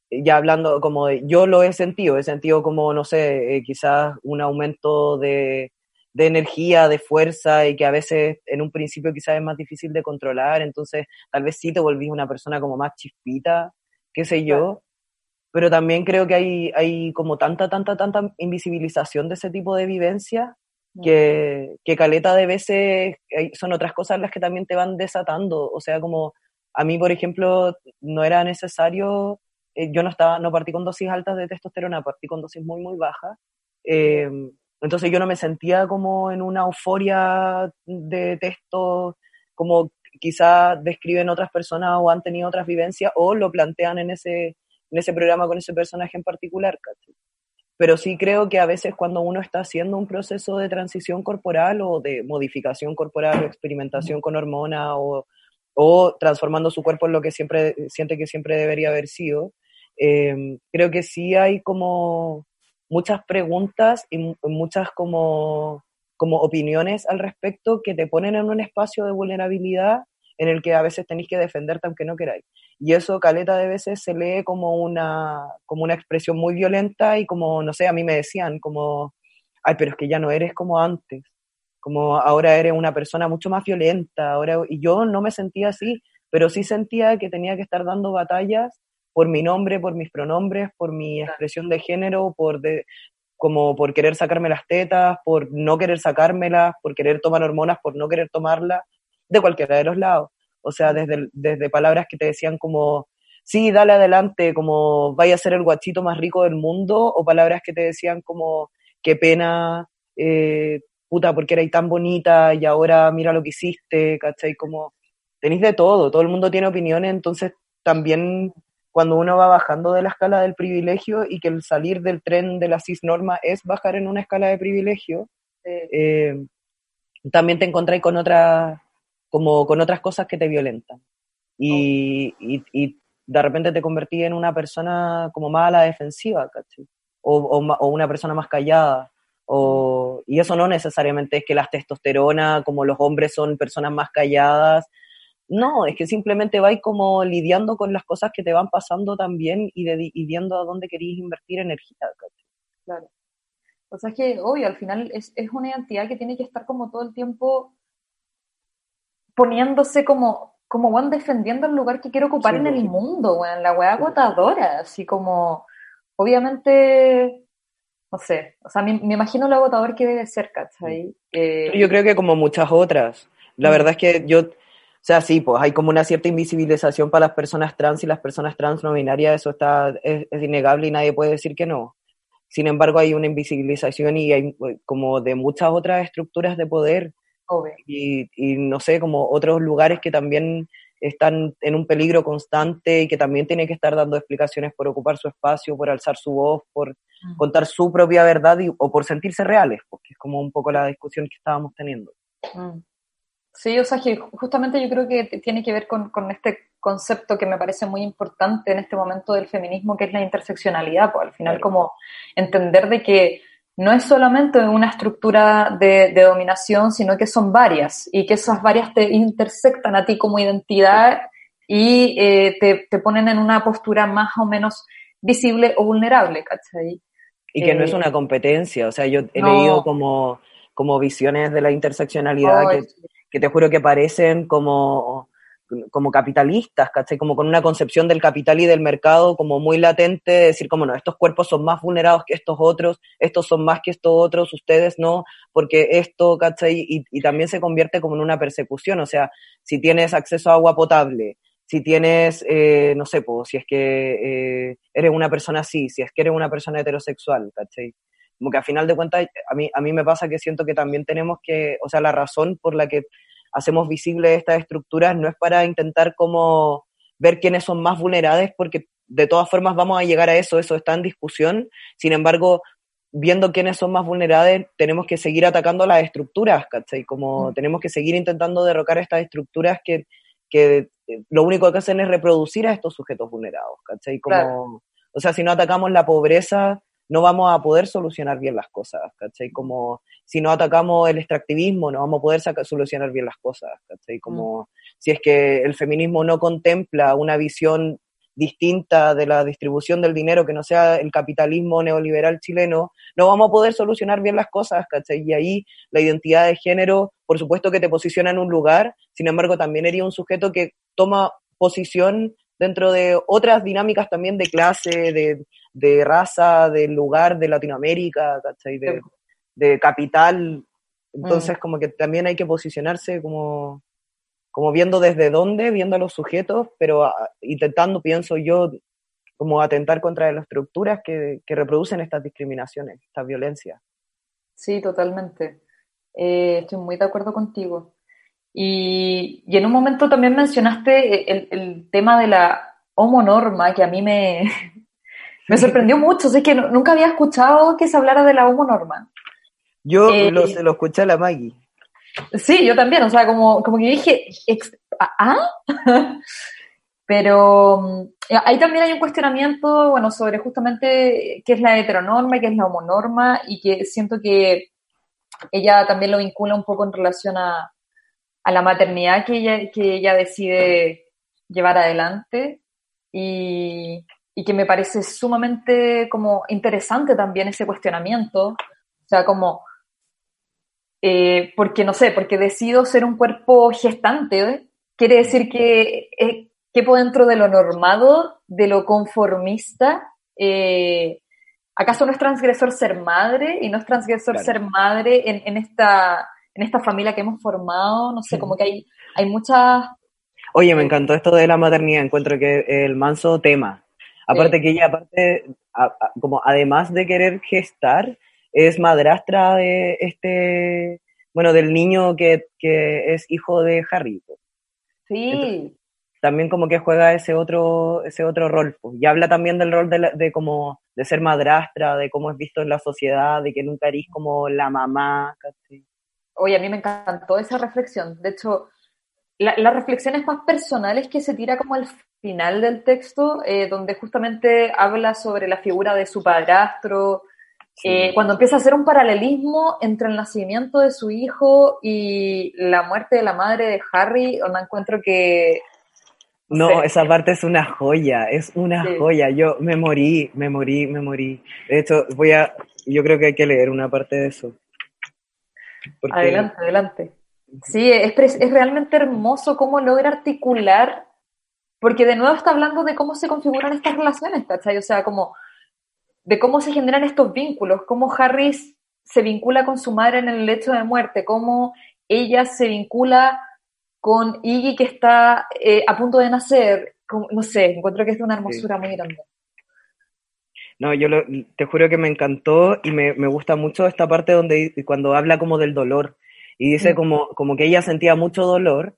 ya hablando como yo lo he sentido, he sentido como, no sé, eh, quizás un aumento de, de, energía, de fuerza y que a veces en un principio quizás es más difícil de controlar, entonces tal vez sí te volvís una persona como más chispita, qué sé yo, pero también creo que hay, hay como tanta, tanta, tanta invisibilización de ese tipo de vivencia que, que caleta de veces son otras cosas las que también te van desatando. O sea, como a mí, por ejemplo, no era necesario, eh, yo no estaba, no partí con dosis altas de testosterona, partí con dosis muy, muy bajas. Eh, entonces yo no me sentía como en una euforia de texto, como quizás describen otras personas o han tenido otras vivencias o lo plantean en ese, en ese programa con ese personaje en particular pero sí creo que a veces cuando uno está haciendo un proceso de transición corporal o de modificación corporal o experimentación con hormona o, o transformando su cuerpo en lo que siempre siente que siempre debería haber sido. Em, creo que sí hay como muchas preguntas y muchas como, como opiniones al respecto que te ponen en un espacio de vulnerabilidad en el que a veces tenéis que defenderte aunque no queráis. Y eso, caleta de veces, se lee como una, como una expresión muy violenta y como, no sé, a mí me decían como, ay, pero es que ya no eres como antes, como ahora eres una persona mucho más violenta, ahora, y yo no me sentía así, pero sí sentía que tenía que estar dando batallas por mi nombre, por mis pronombres, por mi expresión de género, por de, como por querer sacarme las tetas, por no querer sacármelas, por querer tomar hormonas, por no querer tomarlas, de cualquiera de los lados. O sea, desde, desde palabras que te decían como, sí, dale adelante, como vaya a ser el guachito más rico del mundo, o palabras que te decían como, qué pena, eh, puta, porque erais tan bonita y ahora mira lo que hiciste, ¿cachai? Como, tenéis de todo, todo el mundo tiene opiniones, entonces también cuando uno va bajando de la escala del privilegio y que el salir del tren de la cisnorma es bajar en una escala de privilegio, eh, también te encontráis con otras como con otras cosas que te violentan. Y, y, de repente te convertí en una persona como más a la defensiva, ¿cachai? O, o, una persona más callada. O, y eso no necesariamente es que las testosterona, como los hombres son personas más calladas. No, es que simplemente vais como lidiando con las cosas que te van pasando también y, de, y viendo a dónde queréis invertir energía. Claro. O sea, es que, obvio, al final es, es una identidad que tiene que estar como todo el tiempo poniéndose como, como bueno, defendiendo el lugar que quiero ocupar en el mundo, bueno, la weá agotadora, así como, obviamente, no sé, o sea, me, imagino lo agotador que debe ser, ¿cachai? Eh, yo creo que como muchas otras. La mm. verdad es que yo, sea, sí, pues hay como una cierta invisibilización para las personas trans y las personas trans no binarias, eso está, es, es innegable y nadie puede decir que no. Sin embargo, hay una invisibilización y hay como de muchas otras estructuras de poder y, y, no sé, como otros lugares que también están en un peligro constante y que también tienen que estar dando explicaciones por ocupar su espacio, por alzar su voz, por mm. contar su propia verdad o por sentirse reales, porque es como un poco la discusión que estábamos teniendo. Mm. Sí, o sea, que justamente yo creo que tiene que ver con, con, este concepto que me parece muy importante en este momento del feminismo, que es la interseccionalidad, pues al final como entender de que no es solamente una estructura de, dominación, sino que son varias y que esas varias te intersectan a ti como identidad y eh, te, ponen en una postura más o menos visible o vulnerable, ¿cachai? Y que no es eh, una competencia, o sea, yo he leído como, como visiones de la interseccionalidad que, que, te juro que parecen como como capitalistas, ¿cachai? Como con una concepción del capital y del mercado como muy latente, decir como, no, estos cuerpos son más vulnerados que estos otros, estos son más que estos otros, ustedes no, porque esto, ¿cachai? Y, y también se convierte como en una persecución, o sea, si tienes acceso a agua potable, si tienes, eh, no sé, pues, si es que eh, eres una persona así, si es que eres una persona heterosexual, ¿cachai? Como que a final de cuentas, a mí, a mí me pasa que siento que también tenemos que, o sea, la razón por la que hacemos visibles estas estructuras no es para intentar como ver quiénes son más vulnerables, porque de todas formas vamos a llegar a eso, eso está en discusión. Sin embargo, viendo quiénes son más vulnerables, tenemos que seguir atacando las estructuras, ¿cachai? Como mm. tenemos que seguir intentando derrocar estas estructuras que, que eh, lo único que hacen es reproducir a estos sujetos vulnerados, ¿cachai? Como, O sea, si no atacamos la pobreza, no vamos a poder solucionar bien las cosas, ¿cachai? Como si no atacamos el extractivismo, no vamos a poder solucionar bien las cosas, ¿cachai? Como mm. si es que el feminismo no contempla una visión distinta de la distribución del dinero que no sea el capitalismo neoliberal chileno, no vamos a poder solucionar bien las cosas, ¿cachai? Y ahí la identidad de género, por supuesto que te posiciona en un lugar, sin embargo también eres un sujeto que toma posición dentro de otras dinámicas también de clase, de, de raza, del lugar, de Latinoamérica, ¿cachai? De, capital. Entonces, mm. como que también hay que posicionarse como, como viendo desde dónde, viendo a los sujetos, pero ah, intentando, pienso yo, como atentar contra las estructuras que, que reproducen estas discriminaciones, estas violencias. Sí, totalmente. Eh, estoy muy de acuerdo contigo. Y, y, en un momento también mencionaste el, el tema de la homonorma, que a mí me, me sorprendió mucho, es que nunca había escuchado que se hablara de la homonorma. Yo eh, lo, lo escuché a la Maggie. Sí, yo también, o sea, como, como que dije, ¿ah? Pero mm, ahí también hay un cuestionamiento, bueno, sobre justamente qué es la heteronorma y qué es la homonorma, y que siento que ella también lo vincula un poco en relación a, a la maternidad que ella, que ella decide llevar adelante, y, y que me parece sumamente como interesante también ese cuestionamiento, o sea, como, eh, porque no sé, porque decido ser un cuerpo gestante, ¿eh? quiere decir que eh, quepo dentro de lo normado, de lo conformista. Eh, ¿Acaso no es transgresor ser madre y no es transgresor ser madre en, en, esta, en esta familia que hemos formado? No sé, como que hay, hay muchas... Oye, me encantó esto de la maternidad, encuentro que el manso tema. Aparte que ella, aparte, como además de querer gestar, es madrastra de este, bueno, del niño que, que es hijo de Harry. Sí también como que juega ese otro, ese otro rol. Pues. Y habla también del rol de, de, como, de ser madrastra, de cómo es visto en la sociedad, de que nunca eres como la mamá. Oye, a mí me encantó esa reflexión. De hecho, las reflexiones más personales que se tira como al final del texto, eh, donde justamente habla sobre la figura de su padrastro, eh, cuando empieza a hacer un paralelismo entre el nacimiento de su hijo y la muerte de la madre de Harry, donde encuentro que no, esa parte es una joya, es una joya. Yo me morí, me morí, me morí. De hecho, voy a, yo creo que hay que leer una parte de eso. Adelante, adelante. Sí, es, es realmente hermoso cómo logra articular, porque de nuevo está hablando de cómo se configuran estas relaciones, ¿cachai? O sea, como de cómo se generan estos vínculos, cómo Harris se vincula con su madre en el lecho de muerte, cómo ella se vincula con Iggy que está eh, a punto de nacer. no sé, encuentro que es una hermosura muy grande. No, yo te juro que me encantó y me, gusta mucho esta parte donde cuando habla como del dolor y dice mm. como, como que ella sentía mucho dolor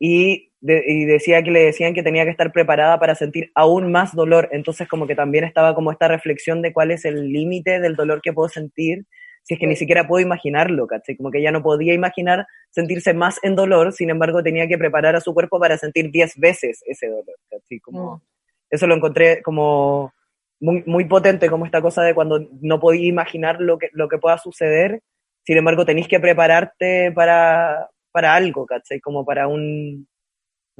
y, y, decía que le decían que tenía que estar preparada para sentir aún más dolor, entonces como que también estaba como esta reflexión de cuál es el límite del dolor que puedo sentir si es que ni siquiera puedo imaginarlo, ¿cachai? Como que ella no podía imaginar sentirse más en dolor, sin embargo tenía que preparar a su cuerpo para sentir diez veces ese dolor, ¿cachai? Como, mm. Eso lo encontré como muy, muy potente, como esta cosa de cuando no podía imaginar lo que, lo que pueda suceder, sin embargo tenéis que prepararte para, para algo, ¿cachai? Como para un,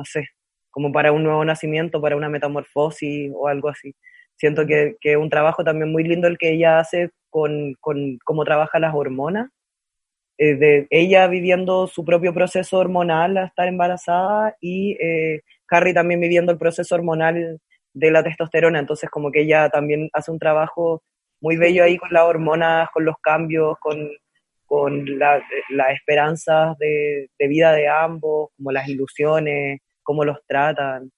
no sé, como para un nuevo nacimiento, para una metamorfosis o algo así. Siento que es un trabajo también muy lindo el que ella hace con, con cómo trabaja las hormonas, eh, de ella viviendo su propio proceso hormonal a estar embarazada y eh, Harry también viviendo el proceso hormonal de la testosterona, entonces como que ella también hace un trabajo muy bello ahí con las hormonas, con los cambios, con, con las esperanzas de, de, vida de ambos, como las ilusiones, cómo los tratan.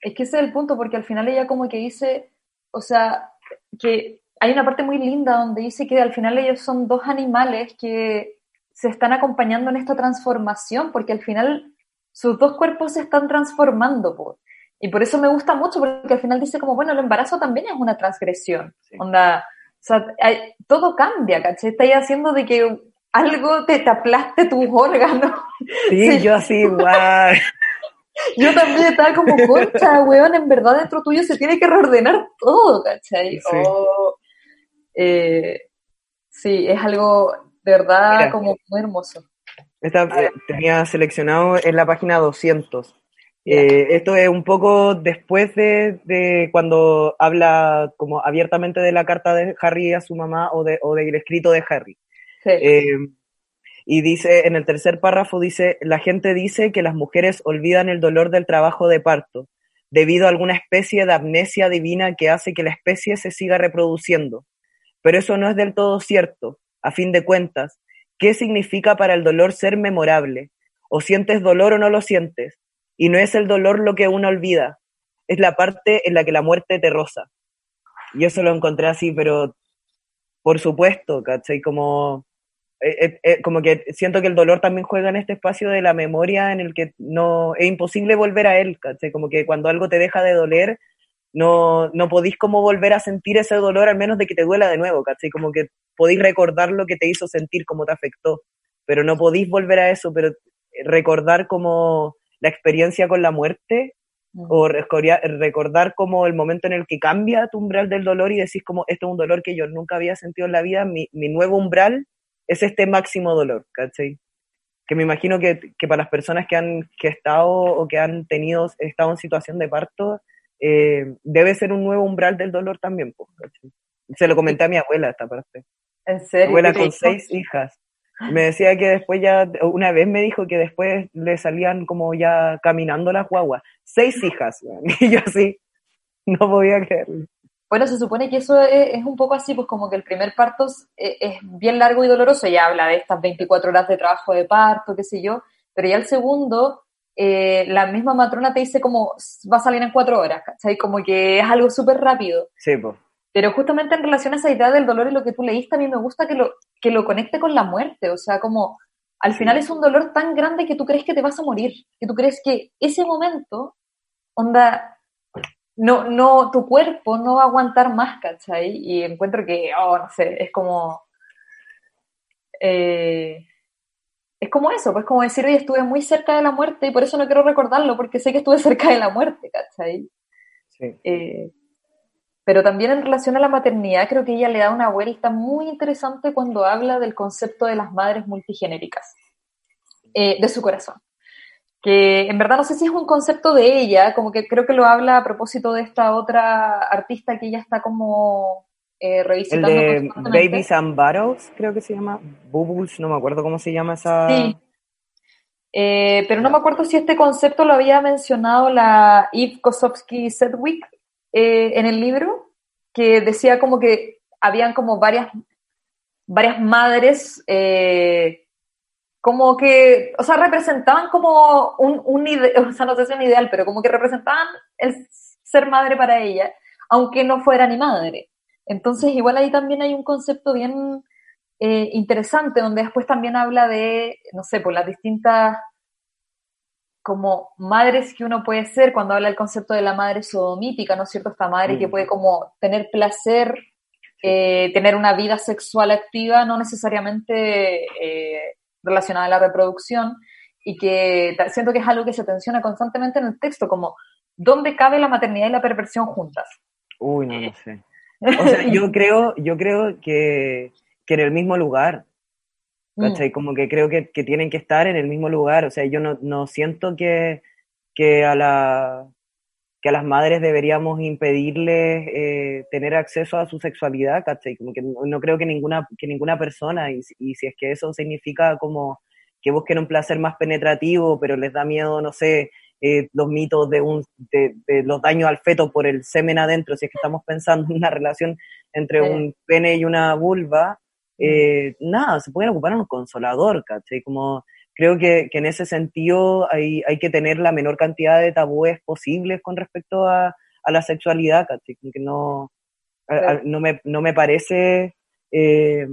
Es que ese es el punto, porque al final ella como que dice, o sea, que hay una parte muy linda donde dice que al final ellos son dos animales que se están acompañando en esta transformación, porque al final sus dos cuerpos se están transformando. Y por eso me gusta mucho, porque al final dice como, bueno, el embarazo también es una transgresión. Onda, o sea, todo cambia, ¿cachai? Está haciendo de que algo te, te aplaste tus órganos. Sí, yo así igual. Yo también estaba como, concha, weón, en verdad dentro tuyo se tiene que reordenar todo, ¿cachai? Sí. Eh, sí, es algo de verdad como muy hermoso. Esta eh, tenía seleccionado en la página 200. Eh, esto es un poco después de, cuando habla como abiertamente de la carta de Harry a su mamá o, de, o del escrito de Harry. Y dice, en el tercer párrafo dice, la gente dice que las mujeres olvidan el dolor del trabajo de parto, debido a alguna especie de amnesia divina que hace que la especie se siga reproduciendo. Pero eso no es del todo cierto, a fin de cuentas. ¿Qué significa para el dolor ser memorable? O sientes dolor o no lo sientes. Y no es el dolor lo que uno olvida, es la parte en la que la muerte te roza. Y eso lo encontré así, pero por supuesto, ¿cachai? Como, eh, eh, eh, como que siento que el dolor también juega en este espacio de la memoria en el que no es imposible volver a él, ¿cachai? Como que cuando algo te deja de doler, no, no podéis como volver a sentir ese dolor al menos de que te duela de nuevo, ¿cachai? Como que podéis recordar lo que te hizo sentir, cómo te afectó. pero no podéis volver a eso, pero recordar como la experiencia con la muerte o recordar como el momento en el que cambia tu umbral del dolor y decís como, esto es un dolor que yo nunca había sentido en la vida, mi, mi nuevo umbral es este máximo dolor, ¿cachai? Que me imagino que, que, para las personas que han que estado o que han tenido, estado en situación de parto, eh, debe ser un nuevo umbral del dolor también, ¿cachai? Se lo comenté a mi abuela esta parte. ¿En serio? Mi abuela con seis hijas. Me decía que después ya, una vez me dijo que después le salían como ya caminando las guaguas. Seis hijas, y yo así, no podía creerlo. Bueno, se supone que eso es, un poco así, pues como que el primer parto es, bien largo y doloroso, ya habla de estas 24 horas de trabajo de parto, qué sé yo, pero ya el segundo, eh, la misma matrona te dice como va a salir en cuatro horas, ¿cachai? Como que es algo súper rápido. Sí, pues. Pero justamente en relación a esa idea del dolor y lo que tú leíste, a mí me gusta que lo, que lo conecte con la muerte, o sea, como al final es un dolor tan grande que tú crees que te vas a morir, que tú crees que ese momento, onda, no, no, tu cuerpo no va a aguantar más, ¿cachai? Y encuentro que, oh, no sé, es como... Eh, es como eso, pues como decir, oye, estuve muy cerca de la muerte y por eso no quiero recordarlo, porque sé que estuve cerca de la muerte, ¿cachai? Sí. Eh, pero también en relación a la maternidad, creo que ella le da una vuelta muy interesante cuando habla del concepto de las madres multigenéricas, eh, de su corazón. Que en verdad no sé si es un concepto de ella, como que creo que lo habla a propósito de esta otra artista que ella está como eh, revisitando. El de Babies and Battles, creo que se llama. Bubbles, no me acuerdo cómo se llama esa. Sí. Eh, pero no me acuerdo si este concepto lo había mencionado la Eve Kosowski Sedgwick eh, en el libro que decía como que habían como varias, varias madres, eh, como que, o sea, representaban como un, un o sea, no sé si un ideal, pero como que representaban el ser madre para ella, aunque no fuera ni madre. Entonces, igual ahí también hay un concepto bien eh, interesante, donde después también habla de, no sé, por las distintas como madres que uno puede ser cuando habla el concepto de la madre sodomítica, ¿no es cierto? Esta madre que mm. puede como tener placer, eh, tener una vida sexual activa, no necesariamente eh, relacionada a la reproducción, y que siento que es algo que se tensiona constantemente en el texto, como ¿dónde cabe la maternidad y la perversión juntas? Uy, no lo sé. O sea, yo creo, yo creo que, que en el mismo lugar, ¿cachai? Mm. Como que creo que, tienen que estar en el mismo lugar, o sea, yo no, siento que, que, a la, que a las madres deberíamos impedirles eh, tener acceso a su sexualidad, ¿cachai? Como que no, creo que ninguna, que ninguna persona, y, y, si es que eso significa como que busquen un placer más penetrativo, pero les da miedo, no sé, eh, los mitos de, un, de, los daños al feto por el semen adentro, si es que estamos pensando en una relación entre un pene y una vulva, eh, nada, se pueden ocupar en un consolador, ¿cachai? Como creo que, que en ese sentido hay, hay, que tener la menor cantidad de tabúes posibles con respecto a, a la sexualidad, ¿cachai? Que no, no, me, no me parece... Eh,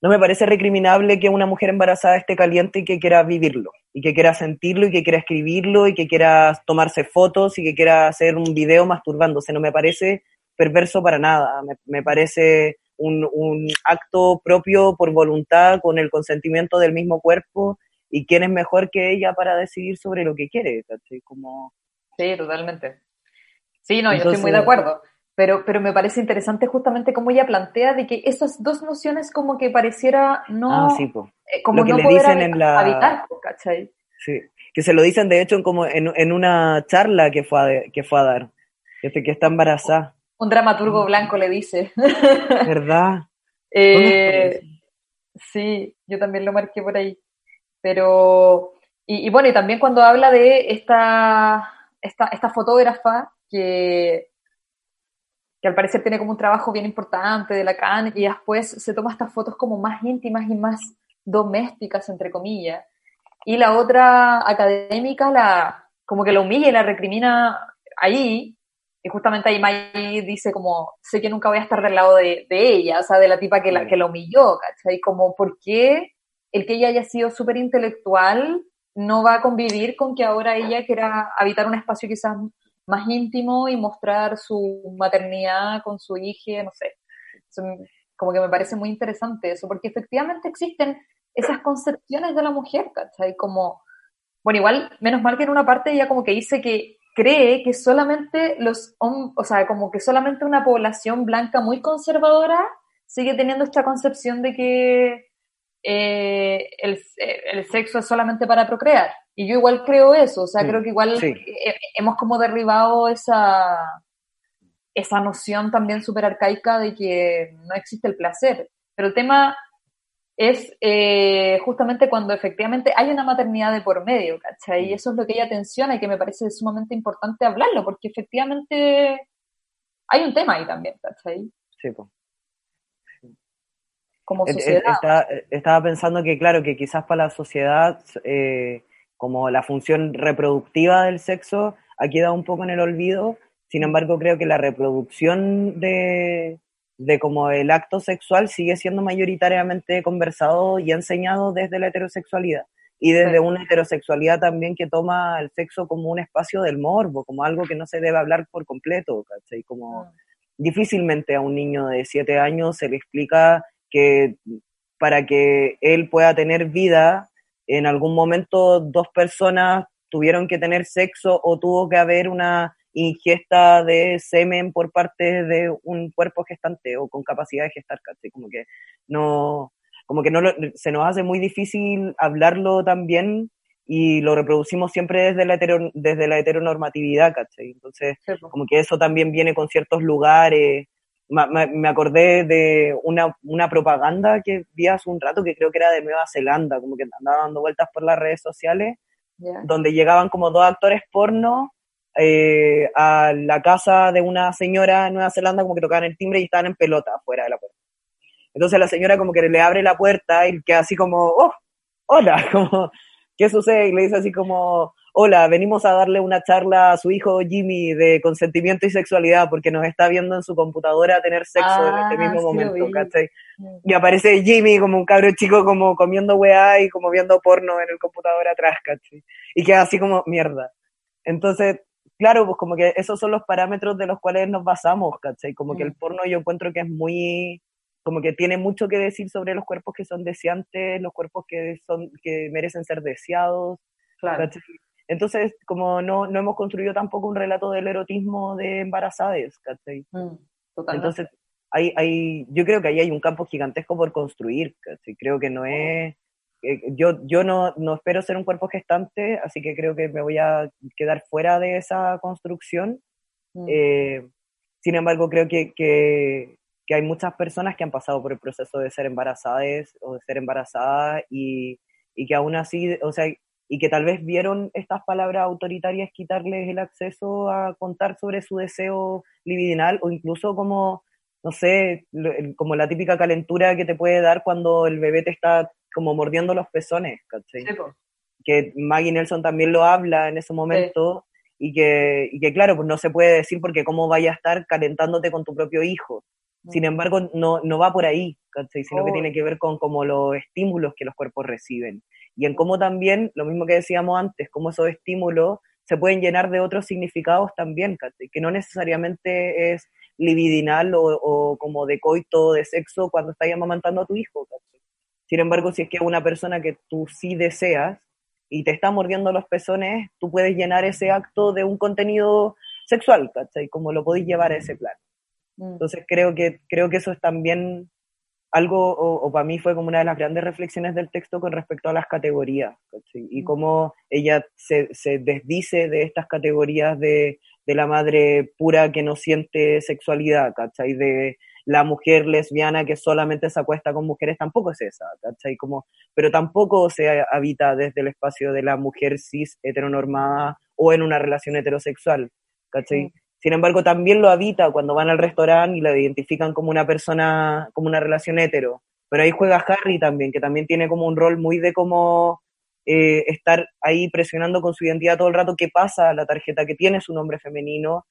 no me parece recriminable que una mujer embarazada esté caliente y que quiera vivirlo, y que quiera sentirlo, y que quiera escribirlo, y que quiera tomarse fotos, y que quiera hacer un video masturbándose. No me parece perverso para nada. Me, me parece un, acto propio por voluntad, con el consentimiento del mismo cuerpo, y quién es mejor que ella para decidir sobre lo que quiere, Como... Sí, totalmente. Sí, no, yo estoy muy de acuerdo. Pero, pero me parece interesante justamente cómo ella plantea de que esas dos nociones como que pareciera no... Ah, sí, eh, como lo que le dicen en la... Habitar, ¿cachai? Sí, que se lo dicen de hecho como en, en una charla que fue a, que fue a dar, que, que está embarazada. Un dramaturgo blanco le dice. ¿Verdad? eh, sí, yo también lo marqué por ahí. Pero, y, bueno, y también cuando habla de esta, esta, esta fotógrafa que, que al parecer tiene como un trabajo bien importante de la CAN y después se toma estas fotos como más íntimas y más domésticas, entre comillas. Y la otra académica la, como que la humilla y la recrimina ahí, y justamente ahí May dice como, sé que nunca voy a estar del lado de, ella, o sea, de la tipa que la, que la humilló, ¿cachai? Como, ¿por qué el que ella haya sido súper intelectual no va a convivir con que ahora ella quiera habitar un espacio quizás más íntimo y mostrar su maternidad con su hija, no sé. como que me parece muy interesante eso, porque efectivamente existen esas concepciones de la mujer, ¿cachai? Como, bueno, igual, menos mal que en una parte ella como que dice que cree que solamente los, o sea, como que solamente una población blanca muy conservadora sigue teniendo esta concepción de que eh, el, el, sexo es solamente para procrear. Y yo igual creo eso, o sea, creo que igual hemos como derribado esa, esa noción también súper arcaica de que no existe el placer. Pero el tema es eh, justamente cuando efectivamente hay una maternidad de por medio, ¿cachai? Y mm. eso es lo que ella tensiona y que me parece sumamente importante hablarlo, porque efectivamente hay un tema ahí también, ¿cachai? Sí, pues. Como sociedad. estaba pensando que, claro, que quizás para la sociedad, eh, como la función reproductiva del sexo ha quedado un poco en el olvido, sin embargo, creo que la reproducción de, de como el acto sexual sigue siendo mayoritariamente conversado y enseñado desde la heterosexualidad y desde una heterosexualidad también que toma el sexo como un espacio del morbo, como algo que no se debe hablar por completo, ¿cachai? Como ah. difícilmente a un niño de siete años se le explica que para que él pueda tener vida, en algún momento dos personas tuvieron que tener sexo o tuvo que haber una ingesta de semen por parte de un cuerpo gestante o con capacidad de gestar, ¿cachai? Como que no, como que no se nos hace muy difícil hablarlo también y lo reproducimos siempre desde la, desde la heteronormatividad, ¿cachai? Entonces, como que eso también viene con ciertos lugares. Me, acordé de una, una, propaganda que vi hace un rato que creo que era de Nueva Zelanda, como que andaba dando vueltas por las redes sociales, donde llegaban como dos actores porno eh, a la casa de una señora en Nueva Zelanda como que tocaban el timbre y estaban en pelota fuera de la puerta. Entonces la señora como que le abre la puerta y queda así como, oh, hola, como, ¿qué sucede? Y le dice así como, hola, venimos a darle una charla a su hijo Jimmy de consentimiento y sexualidad porque nos está viendo en su computadora tener sexo en este ah, mismo momento, ¿cachai? Y aparece Jimmy como un cabro chico como comiendo weá y como viendo porno en el computador atrás, ¿cachai? Y queda así como, mierda. Entonces, claro, pues como que esos son los parámetros de los cuales nos basamos, ¿cachai? Como que el mm. porno yo encuentro que es muy, como que tiene mucho que decir sobre los cuerpos que son deseantes, los cuerpos que son, que merecen ser deseados, claro. Entonces, como no, no hemos construido tampoco un relato del erotismo de embarazadas, ¿cachai? Mm, Entonces, hay, hay, yo creo que ahí hay un campo gigantesco por construir, ¿cachai? Creo que no es eh, yo, yo no, no, espero ser un cuerpo gestante, así que creo que me voy a quedar fuera de esa construcción. Mm. Eh, sin embargo, creo que, que, que, hay muchas personas que han pasado por el proceso de ser embarazadas o de ser embarazadas y, y, que aún así, o sea, y que tal vez vieron estas palabras autoritarias quitarles el acceso a contar sobre su deseo libidinal o incluso como, no sé, como la típica calentura que te puede dar cuando el bebé te está como mordiendo los pezones, ¿cachai? que Maggie Nelson también lo habla en ese momento y, que, y que, claro, pues no se puede decir porque cómo vaya a estar calentándote con tu propio hijo. Mm. Sin embargo, no, no va por ahí, ¿cachai? sino que oh. tiene que ver con como los estímulos que los cuerpos reciben. Y en cómo también, lo mismo que decíamos antes, cómo esos estímulos se pueden llenar de otros significados también, ¿cachai? que no necesariamente es libidinal o, o, como de coito, de sexo cuando estás amamantando a tu hijo. Sin embargo, si es que una persona que tú sí deseas y te está mordiendo los pezones, tú puedes llenar ese acto de un contenido sexual, ¿cachai? Como lo podéis llevar a ese plan. Mm. Entonces creo que, creo que eso es también algo, o, para mí fue como una de las grandes reflexiones del texto con respecto a las categorías, ¿cachai? Y mm. cómo ella se, se desdice de estas categorías de, de, la madre pura que no siente sexualidad, ¿cachai? De, la mujer lesbiana que solamente se acuesta con mujeres tampoco es esa, ¿cachai? Como, pero tampoco se habita desde el espacio de la mujer cis heteronormada o en una relación heterosexual, ¿cachai? Sin embargo, también lo habita cuando van al restaurante y la identifican como una persona, como una relación hetero. Pero ahí juega Harry también, que también tiene como un rol muy de como eh, estar ahí presionando con su identidad todo el rato qué pasa la tarjeta que tiene su nombre femenino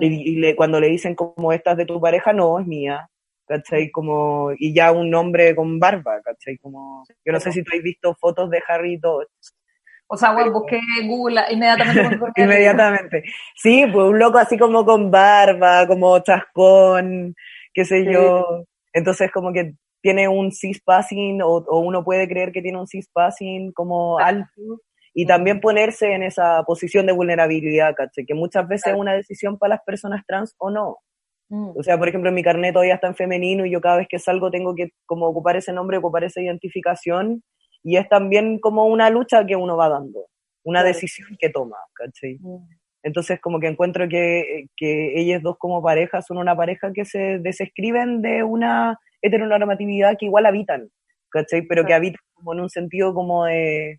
y, le, cuando le dicen como estas de tu pareja, no, es mía, ¿cachai? Como, y ya un nombre con barba, ¿cachai? Como, yo no sé si tú has visto fotos de Harry Dodge. O sea, bueno, busqué Google inmediatamente. inmediatamente. Sí, pues un loco así como con barba, como chascón, qué sé yo. Entonces como que tiene un cispassing o, o uno puede creer que tiene un cispassing como alto y también ponerse en esa posición de vulnerabilidad, ¿cachai? Que muchas veces es una decisión para las personas trans o no. Mm. O sea, por ejemplo, mi carnet todavía está en femenino y yo cada vez que salgo tengo que como ocupar ese nombre, ocupar esa identificación y es también como una lucha que uno va dando, una Claro. decisión que toma, ¿cachai? Mm. Entonces como que encuentro que, que ellas dos como pareja son una pareja que se desescriben de una heteronormatividad que igual habitan, ¿cachai? Pero que Claro. habitan como en un sentido como de,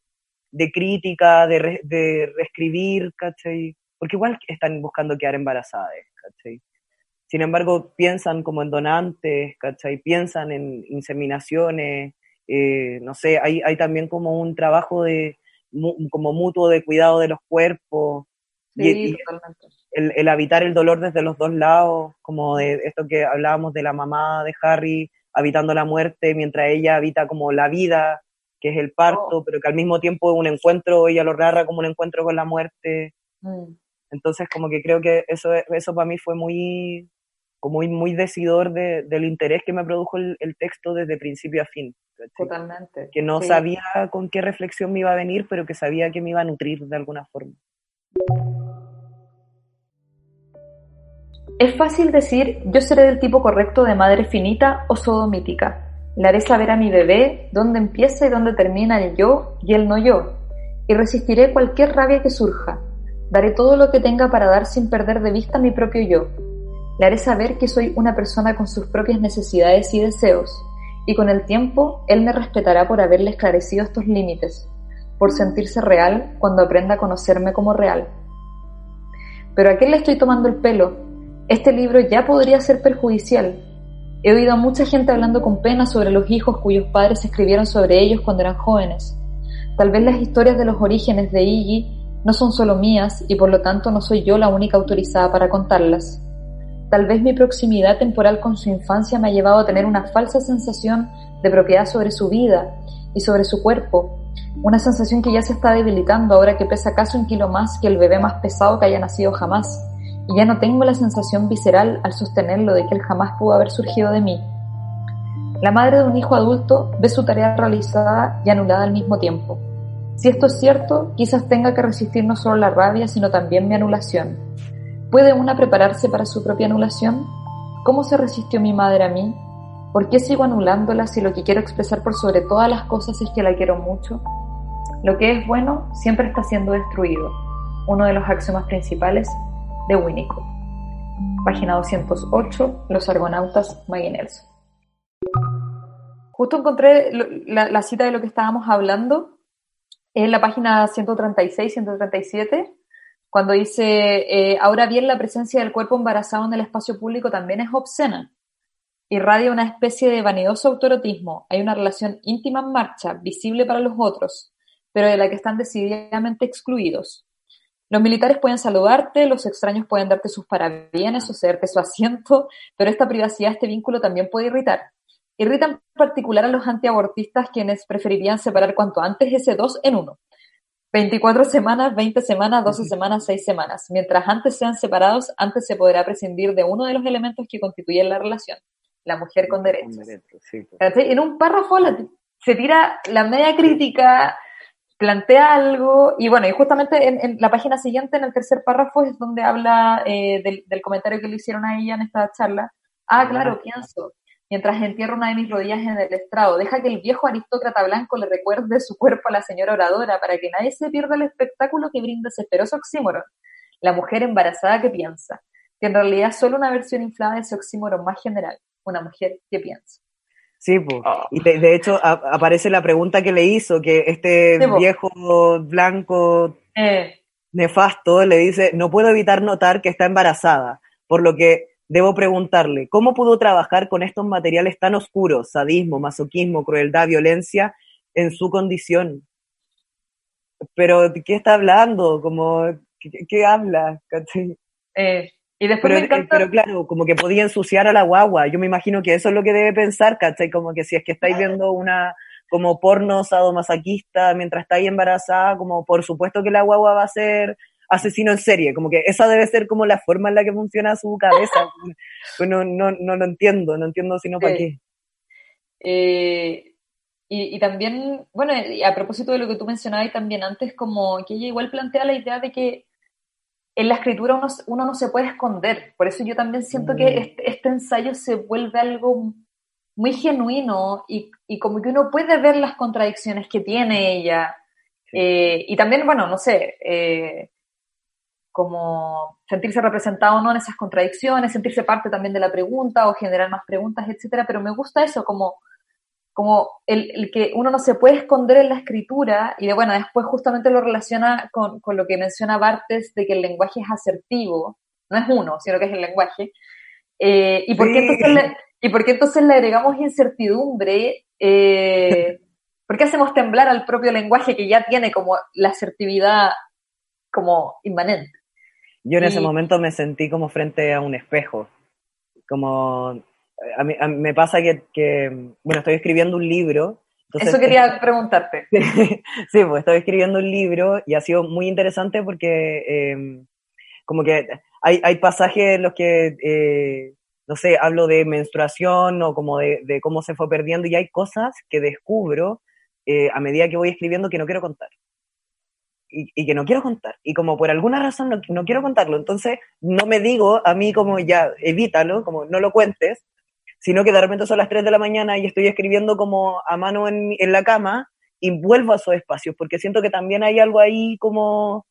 de crítica, de, re- de reescribir, ¿cachai? Porque igual están buscando quedar embarazadas, ¿cachai? Sin embargo, piensan como en donantes, ¿cachai? Piensan en inseminaciones, eh, no sé, hay, hay también como un trabajo de como mutuo de cuidado de los cuerpos, y- Sí, y totalmente. el, el habitar el dolor desde los dos lados, como de esto que hablábamos de la mamá de Harry habitando la muerte, mientras ella habita como la vida, que es el parto, Oh. pero que al mismo tiempo es un encuentro, ella lo narra como un encuentro con la muerte. Mm. Entonces, como que creo que eso, eso para mí fue muy, como muy, muy decidor de- del interés que me produjo el, el texto desde principio a fin. Totalmente. Que no Sí. sabía con qué reflexión me iba a venir, pero que sabía que me iba a nutrir de alguna forma. Es fácil decir, yo seré del tipo correcto de madre finita o sodomítica. Le haré saber a mi bebé dónde empieza y dónde termina el yo y el no yo. Y resistiré cualquier rabia que surja. Daré todo lo que tenga para dar sin perder de vista mi propio yo. Le haré saber que soy una persona con sus propias necesidades y deseos. Y con el tiempo, él me respetará por haberle esclarecido estos límites, por sentirse real cuando aprenda a conocerme como real. Pero ¿a quién le estoy tomando el pelo? Este libro ya podría ser perjudicial. He oído a mucha gente hablando con pena sobre los hijos cuyos padres escribieron sobre ellos cuando eran jóvenes. Tal vez las historias de los orígenes de Iggy no son solo mías y por lo tanto no soy yo la única autorizada para contarlas. Tal vez mi proximidad temporal con su infancia me ha llevado a tener una falsa sensación de propiedad sobre su vida y sobre su cuerpo, una sensación que ya se está debilitando ahora que pesa casi un kilo más que el bebé más pesado que haya nacido jamás, y ya no tengo la sensación visceral al sostenerlo de que él jamás pudo haber surgido de mí. La madre de un hijo adulto ve su tarea realizada y anulada al mismo tiempo. Si esto es cierto, quizás tenga que resistir no solo la rabia, sino también mi anulación. ¿Puede una prepararse para su propia anulación? ¿Cómo se resistió mi madre a mí? ¿Por qué sigo anulándola si lo que quiero expresar por sobre todas las cosas es que la quiero mucho? Lo que es bueno siempre está siendo destruido, uno de los axiomas principales de Winnicott. Página 208, Los Argonautas Maggie Nelson. Justo encontré la cita de lo que estábamos hablando en la página 136-137, cuando dice, eh, ahora bien la presencia del cuerpo embarazado en el espacio público también es obscena. Irradia una especie de vanidoso autorotismo. Hay una relación íntima en marcha, visible para los otros, pero de la que están decididamente excluidos. Los militares pueden saludarte, los extraños pueden darte sus parabienes o cederte su asiento, pero esta privacidad, este vínculo también puede irritar. Irrita en particular a los antiabortistas quienes preferirían separar cuanto antes ese dos en uno. 24 semanas, 20 semanas, 12 semanas, 6 semanas. Mientras antes sean separados, antes se podrá prescindir de uno de los elementos que constituyen la relación, la mujer con derechos. Sí, pues. En un párrafo la- se tira la media crítica, plantea algo, y bueno, y justamente en, en la página siguiente, en el tercer párrafo, es donde habla eh, del, del comentario que le hicieron a ella en esta charla. Ah, claro, pienso. Mientras entierro una de mis rodillas en el estrado, deja que el viejo aristócrata blanco le recuerde su cuerpo a la señora oradora para que nadie se pierda el espectáculo que brinda ese feroz oxímoron. La mujer embarazada que piensa, que en realidad es solo una versión inflada de ese oxímoron más general, una mujer que piensa. Sí, pues. Y de, de hecho a- aparece la pregunta que le hizo, que este Sí, viejo blanco Eh, nefasto le dice, no puedo evitar notar que está embarazada, por lo que debo preguntarle, ¿cómo pudo trabajar con estos materiales tan oscuros, sadismo, masoquismo, crueldad, violencia, en su condición? Pero, ¿de qué está hablando? Como, ¿qué, qué habla? Eh, y después Pero, me eh, encanta... pero claro, como que podía ensuciar a la guagua. Yo me imagino que eso es lo que debe pensar, ¿cachai? Como que si es que estáis viendo una como porno sadomasoquista mientras estáis embarazada, como por supuesto que la guagua va a ser asesino en serie, como que esa debe ser como la forma en la que funciona su cabeza. Pues no, no, no lo entiendo, no entiendo sino para Sí. qué. Eh, y, también, bueno, a propósito de lo que tú mencionabas también antes, como que ella igual plantea la idea de que en la escritura uno, no se puede esconder. Por eso yo también siento que mm. este, este, ensayo se vuelve algo muy genuino y, como que uno puede ver las contradicciones que tiene ella. Eh, y también, bueno, no sé, eh, como sentirse representado no en esas contradicciones, sentirse parte también de la pregunta o generar más preguntas, etcétera, pero me gusta eso, como, como el, que uno no se puede esconder en la escritura, y de bueno, después justamente lo relaciona con, con, lo que menciona Bartes de que el lenguaje es asertivo, no es uno, sino que es el lenguaje. Eh, ¿y, por qué entonces le, ¿Y por qué entonces le agregamos incertidumbre? Eh, ¿Por qué hacemos temblar al propio lenguaje que ya tiene como la asertividad como inmanente? Yo en ese momento me sentí como frente a un espejo, como a mí, me pasa que, bueno, estoy escribiendo un libro. Eso quería preguntarte. sí, pues estoy escribiendo un libro y ha sido muy interesante porque em, como que hay, hay, pasajes en los que, eh, no sé, hablo de menstruación o como de, de, cómo se fue perdiendo y hay cosas que descubro eh, a medida que voy escribiendo que no quiero contar y, que no quiero contar. Y como por alguna razón no, no, quiero contarlo, entonces no me digo a mí como ya, evítalo, como no lo cuentes, sino que de repente son las 3 de la mañana y estoy escribiendo como a mano en, en la cama y vuelvo a esos espacios, porque siento que también hay algo ahí como,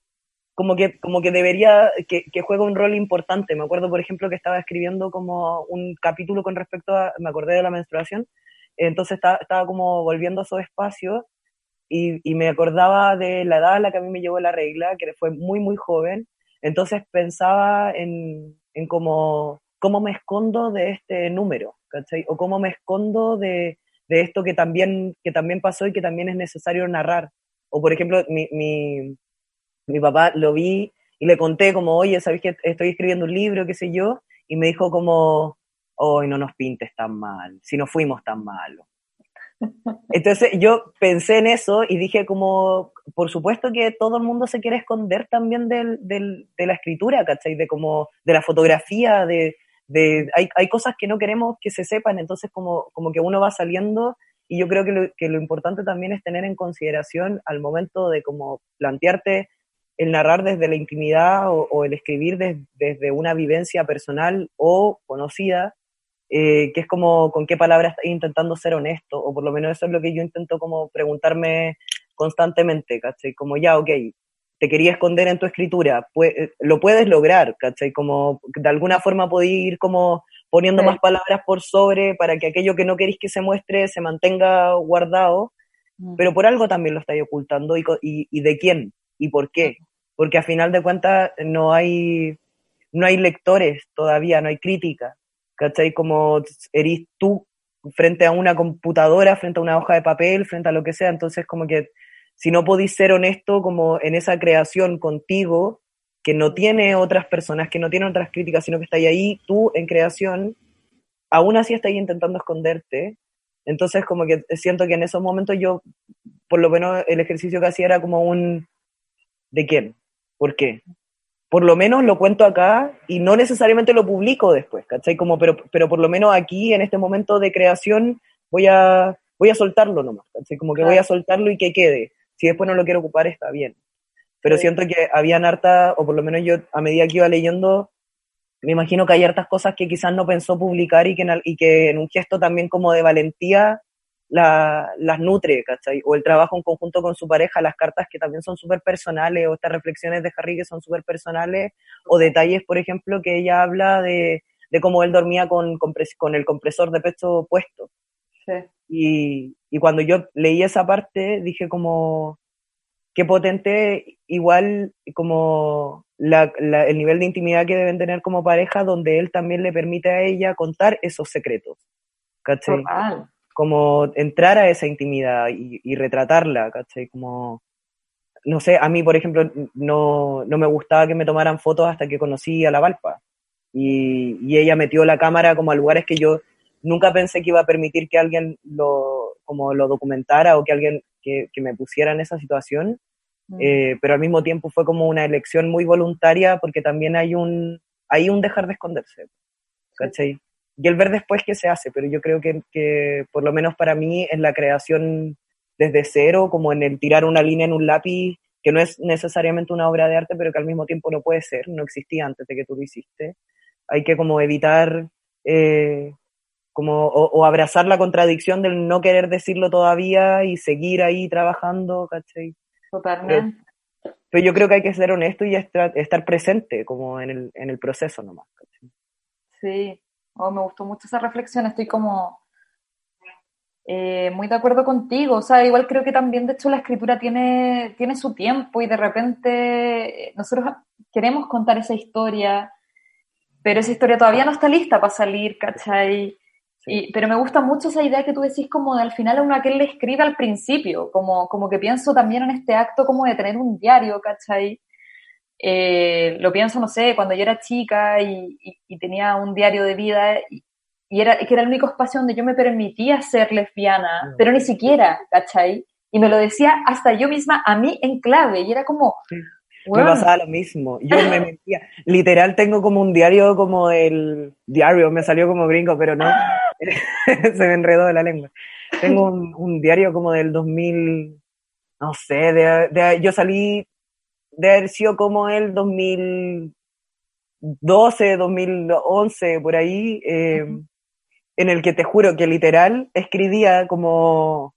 como, que, como que debería, que, juega un rol importante. Me acuerdo, por ejemplo, que estaba escribiendo como un capítulo con respecto a, me acordé de la menstruación, entonces estaba, estaba como volviendo a esos espacios y, me acordaba de la edad a la que a mí me llegó la regla, que fue muy, muy joven. Entonces pensaba en, en cómo, cómo me escondo de este número, ¿cachai? O cómo me escondo de, de, esto que también, que también pasó y que también es necesario narrar. O por ejemplo, mi, mi, mi papá lo vi y le conté como, oye, ¿sabes que estoy escribiendo un libro, qué sé yo? Y me dijo como, hoy no nos pintes tan mal, si no fuimos tan malos. Entonces yo pensé en eso y dije como, por supuesto que todo el mundo se quiere esconder también del, del, de la escritura, ¿cachai? De como, de la fotografía, de, de hay, cosas que no queremos que se sepan, entonces como, como que uno va saliendo y yo creo que lo, que lo importante también es tener en consideración al momento de como plantearte el narrar desde la intimidad o, o el escribir desde una vivencia personal o conocida, eh, que es como con qué palabras estás intentando ser honesto, o por lo menos eso es lo que yo intento como preguntarme constantemente, ¿cachai? Como ya, ok, te quería esconder en tu escritura, pues, lo puedes lograr, ¿cachai? Como de alguna forma podéis ir como poniendo más palabras por sobre para que aquello que no queréis que se muestre se mantenga guardado, mm. pero por algo también lo estáis ocultando y, y, y de quién y por qué, porque a final de cuentas no hay, no hay lectores todavía, no hay crítica, ¿cachai? Como eres tú frente a una computadora, frente a una hoja de papel, frente a lo que sea, entonces como que si no podís ser honesto como en esa creación contigo, que no tiene otras personas, que no tiene otras críticas, sino que está ahí tú en creación, aún así estás intentando esconderte. Entonces como que siento que en esos momentos yo, por lo menos el ejercicio que hacía era como un, ¿de quién? ¿Por qué? por lo menos lo cuento acá y no necesariamente lo publico después, ¿cachai? Como, pero, pero por lo menos aquí, en este momento de creación, voy a, voy a soltarlo nomás, ¿cachai? Como que voy a soltarlo y que quede. Si después no lo quiero ocupar, está bien. Pero siento que habían harta, o por lo menos yo, a medida que iba leyendo, me imagino que hay hartas cosas que quizás no pensó publicar y que, y que en un gesto también como de valentía las nutre, ¿cachai? O el trabajo en conjunto con su pareja, las cartas que también son súper personales, o estas reflexiones de Harry que son súper personales, o detalles, por ejemplo, que ella habla de, de cómo él dormía con, con, el compresor de pecho puesto. Sí. Y, y cuando yo leí esa parte, dije como, qué potente, igual como la, el nivel de intimidad que deben tener como pareja, donde él también le permite a ella contar esos secretos. ¿Cachai? como entrar a esa intimidad y, retratarla, ¿cachai? Como, no sé, a mí, por ejemplo, no, no, me gustaba que me tomaran fotos hasta que conocí a la Valpa. Y, y, ella metió la cámara como a lugares que yo nunca pensé que iba a permitir que alguien lo, como lo documentara o que alguien que, que me pusiera en esa situación. Mm. Eh, pero al mismo tiempo fue como una elección muy voluntaria porque también hay un, hay un dejar de esconderse, ¿cachai? y el ver después qué se hace, pero yo creo que, que por lo menos para mí en la creación desde cero, como en el tirar una línea en un lápiz, que no es necesariamente una obra de arte, pero que al mismo tiempo no puede ser, no existía antes de que tú lo hiciste. Hay que como evitar eh, como, o, abrazar la contradicción del no querer decirlo todavía y seguir ahí trabajando, ¿cachai? Totalmente. Pero, yo creo que hay que ser honesto y estar, estar presente como en el, en el proceso nomás. ¿cachai? Sí, oh, me gustó mucho esa reflexión, estoy como eh, muy de acuerdo contigo, o sea, igual creo que también de hecho la escritura tiene, tiene su tiempo y de repente eh, nosotros queremos contar esa historia, pero esa historia todavía no está lista para salir, ¿cachai? Y, pero me gusta mucho esa idea que tú decís como de al final a uno a que le escribe al principio, como, como que pienso también en este acto como de tener un diario, ¿cachai? Eh, lo pienso, no sé, cuando yo era chica y, y tenía un diario de vida y, y era, que era el único espacio donde yo me permitía ser lesbiana, pero ni siquiera, ¿cachai? Y me lo decía hasta yo misma a mí en clave, y era como... Me pasaba lo mismo, yo me metía, literal tengo como un diario como el diario, me salió como gringo, pero no, se me enredó de la lengua. Tengo un, diario como del 2000, no sé, de, yo salí de haber sido como el 2012, 2011, por ahí, eh, en el que te juro que literal escribía como,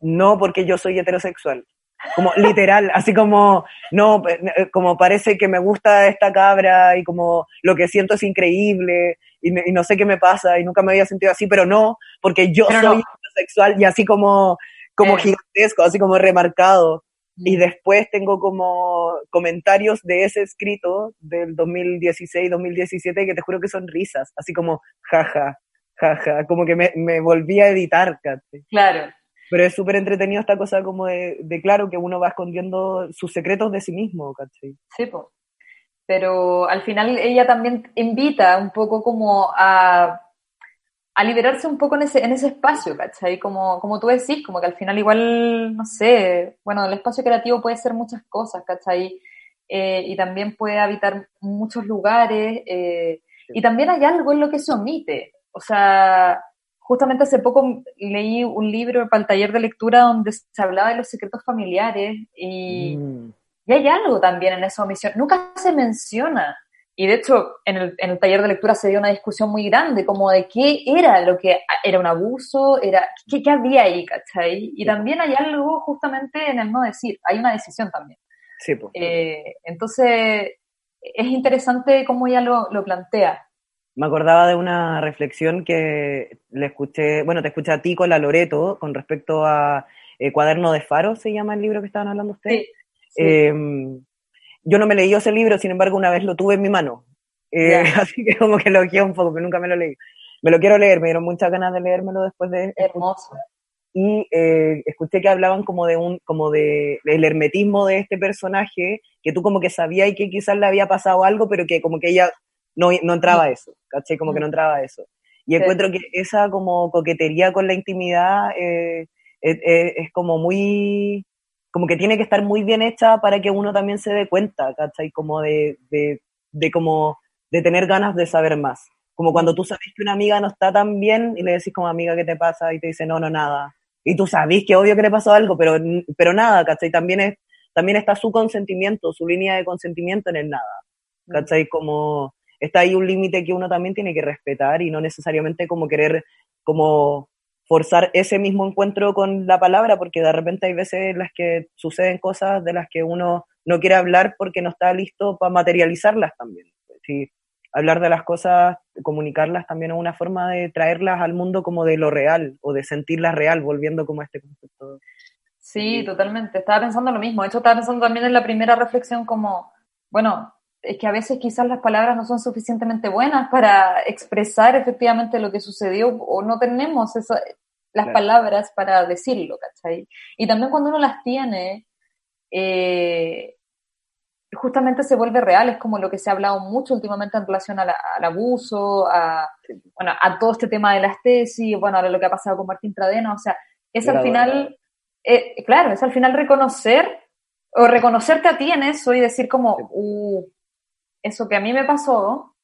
no porque yo soy heterosexual, como literal, así como, no, eh, como parece que me gusta esta cabra y como lo que siento es increíble y, no sé qué me pasa y nunca me había sentido así, pero no, porque yo soy heterosexual y así como, como eh. gigantesco, así como remarcado. Y mm. después tengo como comentarios de ese escrito del 2016-2017 que te juro que son risas, así como, jaja, jaja, como que me, me volví a editar, ¿cachai? Claro. Pero es súper entretenido esta cosa como de, de, claro, que uno va escondiendo sus secretos de sí mismo, ¿cachai? Sí, pues. Pero al final ella también invita un poco como a, a liberarse un poco en ese, en ese espacio, ¿cachai? Como, como tú decís, como que al final igual, no sé, bueno, el espacio creativo puede ser muchas cosas, ¿cachai? Eh, y también puede habitar muchos lugares, eh, y también hay algo en lo que se omite, o sea, justamente hace poco leí un libro para el taller de lectura donde se hablaba de los secretos familiares y, mm. y hay algo también en esa omisión. Nunca se menciona. Y de hecho, en el, en el, taller de lectura se dio una discusión muy grande, como de qué era lo que era un abuso, era qué, qué había ahí, ¿cachai? Y también hay algo justamente en el no decir, hay una decisión también. Sí, pues. entonces, es interesante cómo ella lo, lo plantea me acordaba de una reflexión que le escuché, bueno, te escuché a ti con la Loreto con respecto a eh, Cuaderno de Faro, se llama el libro que estaban hablando ustedes. Em, yo no me leí ese libro, sin embargo, una vez lo tuve en mi mano. Eh, así que como que lo quiero un poco, pero nunca me lo leí. Me lo quiero leer, me dieron muchas ganas de leérmelo después de... Hermoso. Y eh, escuché que hablaban como de un, como de el hermetismo de este personaje, que tú como que sabías y que quizás le había pasado algo, pero que como que ella no, no entraba eso, ¿caché? Como que no entraba eso. Y encuentro que esa como coquetería con la intimidad eh, es, como muy, como que tiene que estar muy bien hecha para que uno también se dé cuenta, ¿cachai? Como de, de, de, como, de tener ganas de saber más. Como cuando tú sabes que una amiga no está tan bien y le decís como amiga, ¿qué te pasa? Y te dice, no, no, nada. Y tú sabes que obvio que le pasó algo, pero, pero nada, ¿cachai? También, es, también está su consentimiento, su línea de consentimiento en el nada. ¿Cachai? Como, está ahí un límite que uno también tiene que respetar y no necesariamente como querer como forzar ese mismo encuentro con la palabra, porque de repente hay veces en las que suceden cosas de las que uno no quiere hablar porque no está listo para materializarlas también. Sí, hablar de las cosas, comunicarlas también es una forma de traerlas al mundo como de lo real o de sentirlas real, volviendo como a este concepto. Sí, totalmente. Estaba pensando lo mismo. De hecho, estaba pensando también en la primera reflexión como, bueno, que a veces quizás las palabras no son suficientemente buenas para expresar efectivamente lo que sucedió o no tenemos las palabras para decirlo, ¿cachai? Y también cuando uno las tiene, eh, justamente se vuelve real, es como lo que se ha hablado mucho últimamente en relación al abuso, a, bueno, a todo este tema de las tesis, bueno, a lo que ha pasado con Martín Pradena, o sea, es al final, eh, claro, es al final reconocer o reconocerte a ti en eso y decir como, uh, eso que a mí me pasó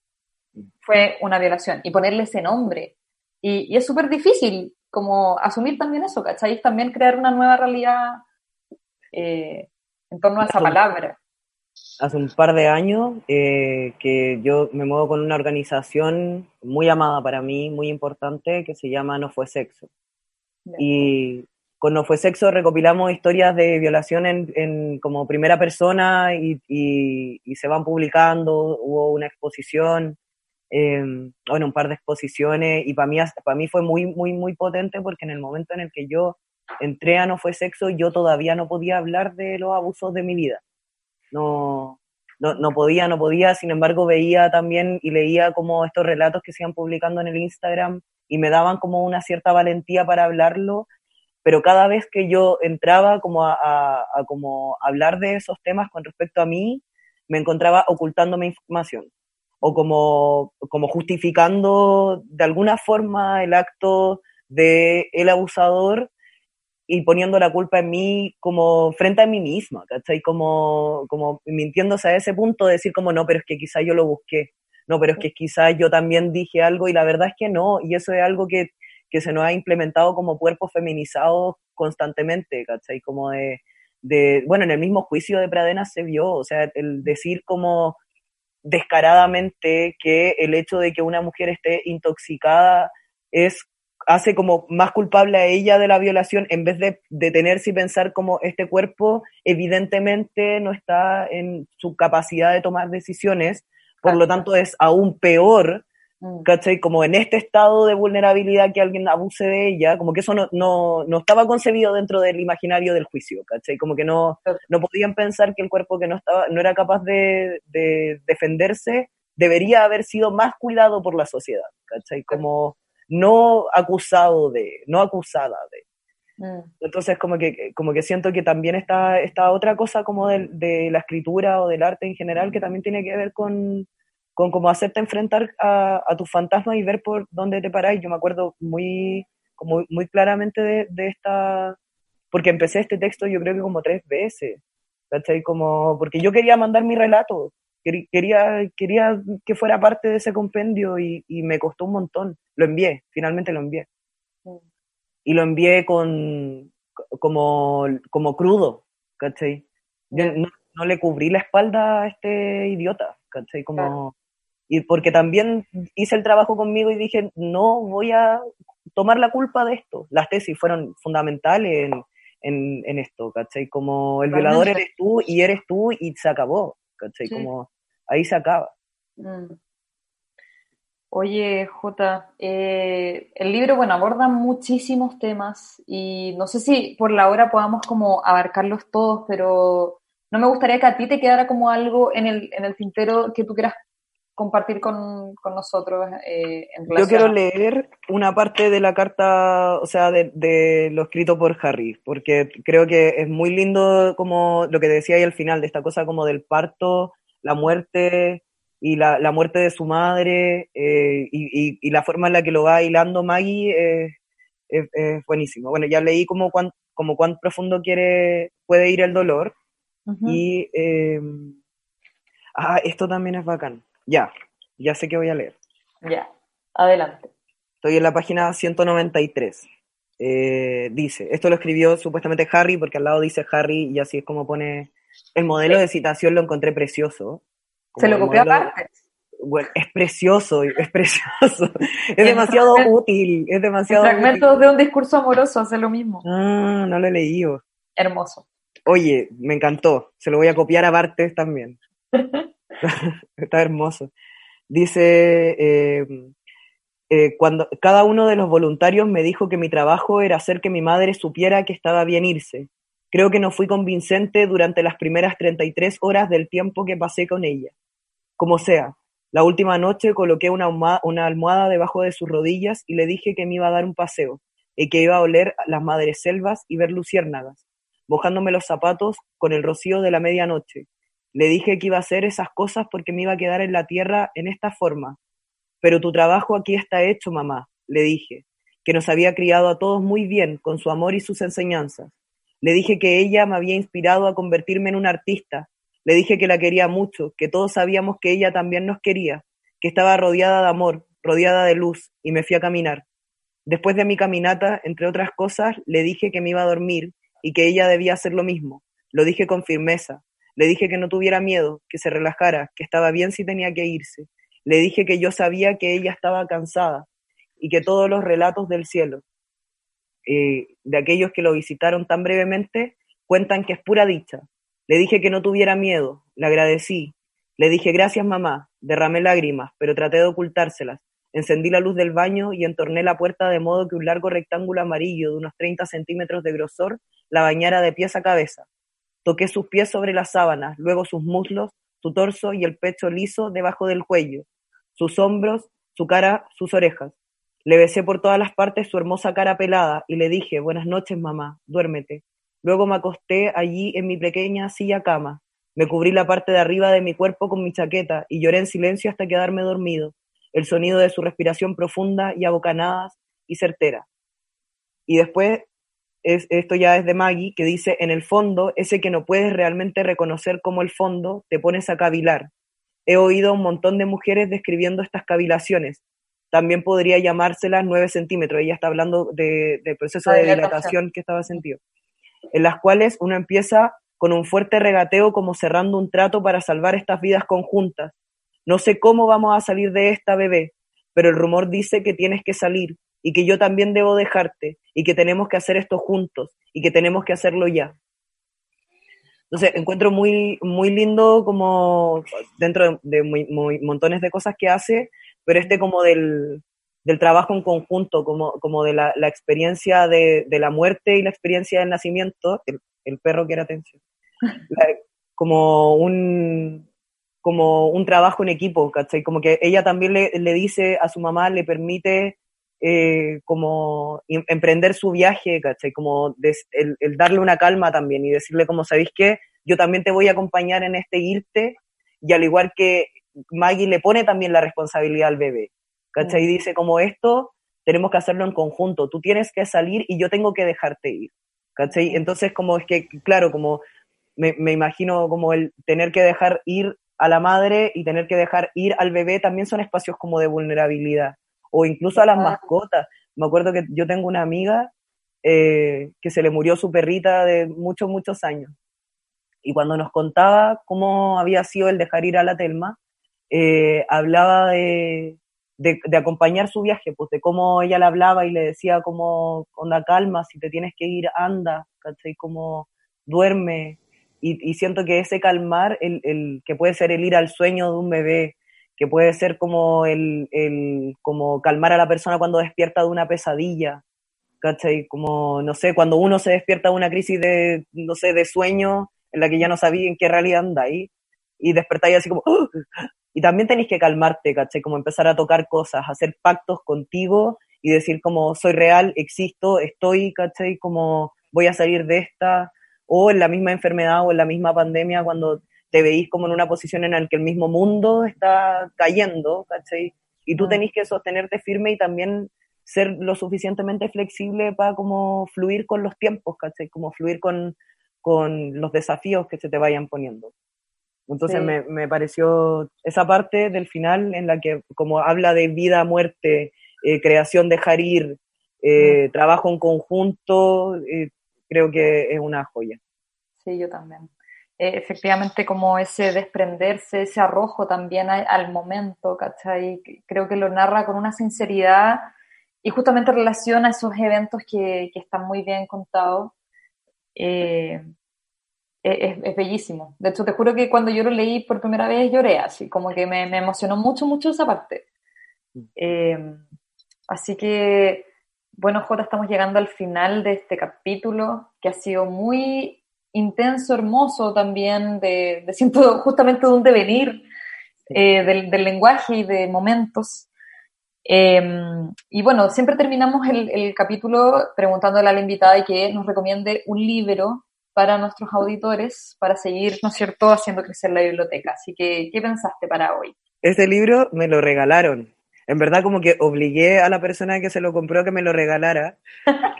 fue una violación y ponerle ese nombre. Y, es súper difícil como asumir también eso, ¿cachai? También crear una nueva realidad eh, en torno a esa palabra. Hace un par de años eh, que yo me muevo con una organización muy amada para mí, muy importante, que se llama No Fue Sexo. Y con No Fue Sexo recopilamos historias de violación en, como primera persona y, se van publicando, hubo una exposición, em, bueno, un par de exposiciones y para mí, para mí fue muy, muy, muy potente porque en el momento en el que yo entré a No Fue Sexo yo todavía no podía hablar de los abusos de mi vida. No, no, no, podía, no podía, sin embargo veía también y leía como estos relatos que se iban publicando en el Instagram y me daban como una cierta valentía para hablarlo pero cada vez que yo entraba como a, como hablar de esos temas con respecto a mí, me encontraba ocultándome información o como, como justificando de alguna forma el acto de el abusador y poniendo la culpa en mí como frente a mí misma, ¿cachai? Como, como mintiéndose a ese punto de decir como no, pero es que quizá yo lo busqué, no, pero es que quizá yo también dije algo y la verdad es que no, y eso es algo que que se nos ha implementado como cuerpos feminizados constantemente, ¿cachai? Como de, de, bueno, en el mismo juicio de Pradena se vio, o sea, el decir como descaradamente que el hecho de que una mujer esté intoxicada es hace como más culpable a ella de la violación en vez de detenerse y pensar como este cuerpo evidentemente no está en su capacidad de tomar decisiones, por lo tanto es aún peor. ¿Cachai? Como en este estado de vulnerabilidad que alguien abuse de ella, como que eso no, no, no estaba concebido dentro del imaginario del juicio, ¿cachai? Como que no, no podían pensar que el cuerpo que no, estaba, no era capaz de, de defenderse debería haber sido más cuidado por la sociedad, ¿cachai? Como no acusado de, no acusada de. Mm. Entonces, como que, como que siento que también está esta otra cosa como de, de, la escritura o del arte en general que también tiene que ver con, con cómo hacerte enfrentar a, a tus fantasmas y ver por dónde te paráis. Yo me acuerdo muy, como muy claramente de, de, esta, porque empecé este texto yo creo que como tres veces, ¿cachai? Como, porque yo quería mandar mi relato, quería, quería que fuera parte de ese compendio y, y me costó un montón. Lo envié, finalmente lo envié. Mm. Y lo envié con, como, como crudo, ¿cachai? no, no, le cubrí la espalda a este idiota, ¿cachai? Como y porque también hice el trabajo conmigo y dije, no voy a tomar la culpa de esto. Las tesis fueron fundamentales en, en, esto, ¿cachai? Como el violador eres tú y eres tú y se acabó, ¿cachai? Como ahí se acaba. Mm. Oye, Jota, eh, el libro, bueno, aborda muchísimos temas y no sé si por la hora podamos como abarcarlos todos, pero no me gustaría que a ti te quedara como algo en el, en el tintero que tú quieras compartir con, con nosotros eh, Yo quiero leer una parte de la carta, o sea, de, de, lo escrito por Harry, porque creo que es muy lindo como lo que decía ahí al final, de esta cosa como del parto, la muerte y la, la muerte de su madre eh, y, y, la forma en la que lo va hilando Maggie es, es, buenísimo. Bueno, ya leí como cuán, como cuán profundo quiere, puede ir el dolor y... Eh, ah, esto también es bacán ya, ya sé que voy a leer. Ya, adelante. Estoy en la página 193. Eh, dice, esto lo escribió supuestamente Harry, porque al lado dice Harry y así es como pone el modelo de citación, lo encontré precioso. Se lo copió aparte. Bueno, es precioso, es precioso. Es demasiado útil, es demasiado Fragmentos de un discurso amoroso hace lo mismo. Ah, no lo he leído. Hermoso. Oye, me encantó. Se lo voy a copiar a Bartes también. Está hermoso. Dice, eh, eh, cuando cada uno de los voluntarios me dijo que mi trabajo era hacer que mi madre supiera que estaba bien irse. Creo que no fui convincente durante las primeras 33 horas del tiempo que pasé con ella. Como sea, la última noche coloqué una, una almohada debajo de sus rodillas y le dije que me iba a dar un paseo y que iba a oler las madres selvas y ver luciérnagas, mojándome los zapatos con el rocío de la medianoche, le dije que iba a hacer esas cosas porque me iba a quedar en la tierra en esta forma. Pero tu trabajo aquí está hecho, mamá, le dije, que nos había criado a todos muy bien con su amor y sus enseñanzas. Le dije que ella me había inspirado a convertirme en un artista. Le dije que la quería mucho, que todos sabíamos que ella también nos quería, que estaba rodeada de amor, rodeada de luz, y me fui a caminar. Después de mi caminata, entre otras cosas, le dije que me iba a dormir y que ella debía hacer lo mismo. Lo dije con firmeza. Le dije que no tuviera miedo, que se relajara, que estaba bien si tenía que irse. Le dije que yo sabía que ella estaba cansada y que todos los relatos del cielo, eh, de aquellos que lo visitaron tan brevemente, cuentan que es pura dicha. Le dije que no tuviera miedo, le agradecí. Le dije gracias mamá, derramé lágrimas, pero traté de ocultárselas. Encendí la luz del baño y entorné la puerta de modo que un largo rectángulo amarillo de unos 30 centímetros de grosor la bañara de pies a cabeza. Toqué sus pies sobre las sábanas, luego sus muslos, su torso y el pecho liso debajo del cuello, sus hombros, su cara, sus orejas. Le besé por todas las partes su hermosa cara pelada y le dije, buenas noches mamá, duérmete. Luego me acosté allí en mi pequeña silla cama. Me cubrí la parte de arriba de mi cuerpo con mi chaqueta y lloré en silencio hasta quedarme dormido. El sonido de su respiración profunda y abocanadas y certera. Y después, esto ya es de Maggie, que dice, en el fondo, ese que no puedes realmente reconocer como el fondo, te pones a cavilar. He oído a un montón de mujeres describiendo estas cavilaciones, también podría llamárselas 9 centímetros. Ella está hablando del proceso de dilatación que estaba sentido. En las cuales uno empieza con un fuerte regateo como cerrando un trato para salvar estas vidas conjuntas. No sé cómo vamos a salir de esta bebé, pero el rumor dice que tienes que salir y que yo también debo dejarte y que tenemos que hacer esto juntos y que tenemos que hacerlo ya. Entonces encuentro muy, muy lindo como dentro de, montones de cosas que hace, pero este como del, del trabajo en conjunto, como, como de la, la experiencia de, de, la muerte y la experiencia del nacimiento, el, el perro quiere atención, como un como un trabajo en equipo, ¿cachai? Como que ella también le, le dice a su mamá, le permite eh, como emprender su viaje, ¿cachai? Como el, el, darle una calma también y decirle como, ¿sabéis qué? Yo también te voy a acompañar en este irte y al igual que Maggie le pone también la responsabilidad al bebé, ¿cachai? Y mm. dice como esto tenemos que hacerlo en conjunto, tú tienes que salir y yo tengo que dejarte ir, ¿cachai? Mm. Entonces como es que, claro, como me, me imagino como el tener que dejar ir a la madre y tener que dejar ir al bebé también son espacios como de vulnerabilidad, o incluso a las mascotas. Me acuerdo que yo tengo una amiga eh, que se le murió su perrita de muchos, muchos años. Y cuando nos contaba cómo había sido el dejar ir a la Telma, eh, hablaba de, de, acompañar su viaje, pues de cómo ella le hablaba y le decía como, onda calma, si te tienes que ir, anda, ¿cachai? Como duerme. Y, siento que ese calmar, el, el, que puede ser el ir al sueño de un bebé, que puede ser como el, el, como calmar a la persona cuando despierta de una pesadilla, ¿cachai? Como, no sé, cuando uno se despierta de una crisis de, no sé, de sueño en la que ya no sabía en qué realidad ahí, y despertáis así como, ¡Oh! Y también tenéis que calmarte, ¿cachai? Como empezar a tocar cosas, hacer pactos contigo y decir como soy real, existo, estoy, ¿cachai? Como voy a salir de esta, o en la misma enfermedad o en la misma pandemia cuando te veís como en una posición en la que el mismo mundo está cayendo, ¿cachai? Y tú mm. tenés que sostenerte firme y también ser lo suficientemente flexible para como fluir con los tiempos, ¿cachai? Como fluir con, con los desafíos que se te vayan poniendo. Entonces me, me, pareció esa parte del final en la que como habla de vida, muerte, eh, creación, dejar ir, eh, trabajo en conjunto, eh, creo que es una joya. Sí, yo también. Efectivamente, como ese desprenderse, ese arrojo también al momento, ¿cachai? Creo que lo narra con una sinceridad y justamente relaciona esos eventos que, que están muy bien contados. Eh, es, bellísimo. De hecho, te juro que cuando yo lo leí por primera vez lloré así, como que me, emocionó mucho, mucho esa parte. Mm. Eh, así que, bueno, Jota, estamos llegando al final de este capítulo, que ha sido muy intenso, hermoso también, de, siento justamente de un devenir eh, del, lenguaje y de momentos. Eh, y bueno, siempre terminamos el, el capítulo preguntándole a la invitada y que nos recomiende un libro para nuestros auditores para seguir, ¿no es cierto?, haciendo crecer la biblioteca. Así que, ¿qué pensaste para hoy? Este libro me lo regalaron. En verdad, como que obligué a la persona que se lo compró que me lo regalara,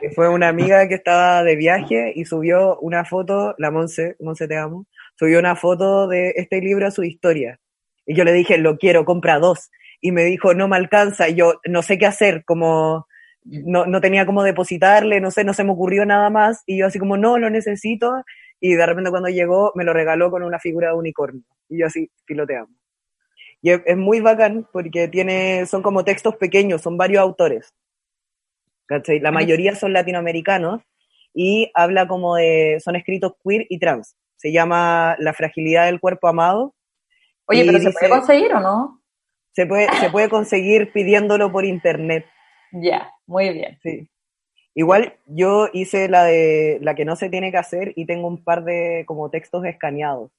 que fue una amiga que estaba de viaje y subió una foto, la Monse, Monse te amo, subió una foto de este libro a su historia. Y yo le dije, lo quiero, compra dos. y me dijo, no me alcanza, y yo no sé qué hacer, como no, no tenía como depositarle, no sé, no se me ocurrió nada más, y yo así como, no, lo necesito, y de repente cuando llegó me lo regaló con una figura de unicornio, y yo así, piloteamos. Y es, es muy bacán porque tiene, son como textos pequeños, son varios autores. ¿cachai? La mayoría son latinoamericanos y habla como de, son escritos queer y trans. Se llama La fragilidad del cuerpo amado. Oye, pero ¿se puede conseguir o no? Se puede, se puede conseguir pidiéndolo por internet. Ya, muy bien. Sí. Igual yo hice la de la que no se tiene que hacer y tengo un par de como textos escaneados.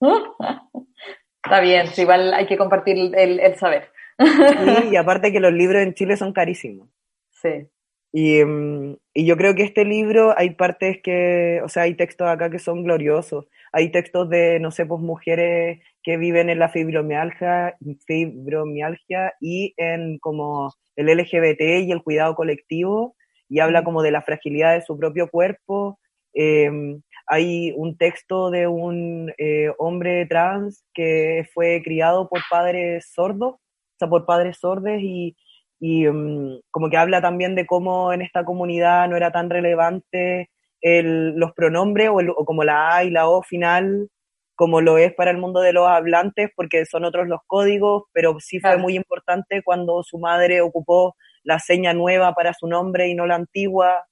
Está bien, sí, igual hay que compartir el, saber. Sí, y aparte que los libros en Chile son carísimos. Sí. Y, mm, y yo creo que este libro hay partes que, o sea, hay textos acá que son gloriosos. Hay textos de, no sé, pues mujeres que viven en la fibromialgia, fibromialgia y en como el LGBT y el cuidado colectivo, y habla como de la fragilidad de su propio cuerpo. Eh, hay un texto de un eh, hombre trans que fue criado por padres sordos, o sea, por padres sordos y, y mm, como que habla también de cómo en esta comunidad no era tan relevante el, los pronombres o, el- o como la A y la O final como lo es para el mundo de los hablantes porque son otros los códigos, pero sí fue Claro. muy importante cuando su madre ocupó la seña nueva para su nombre y no la antigua,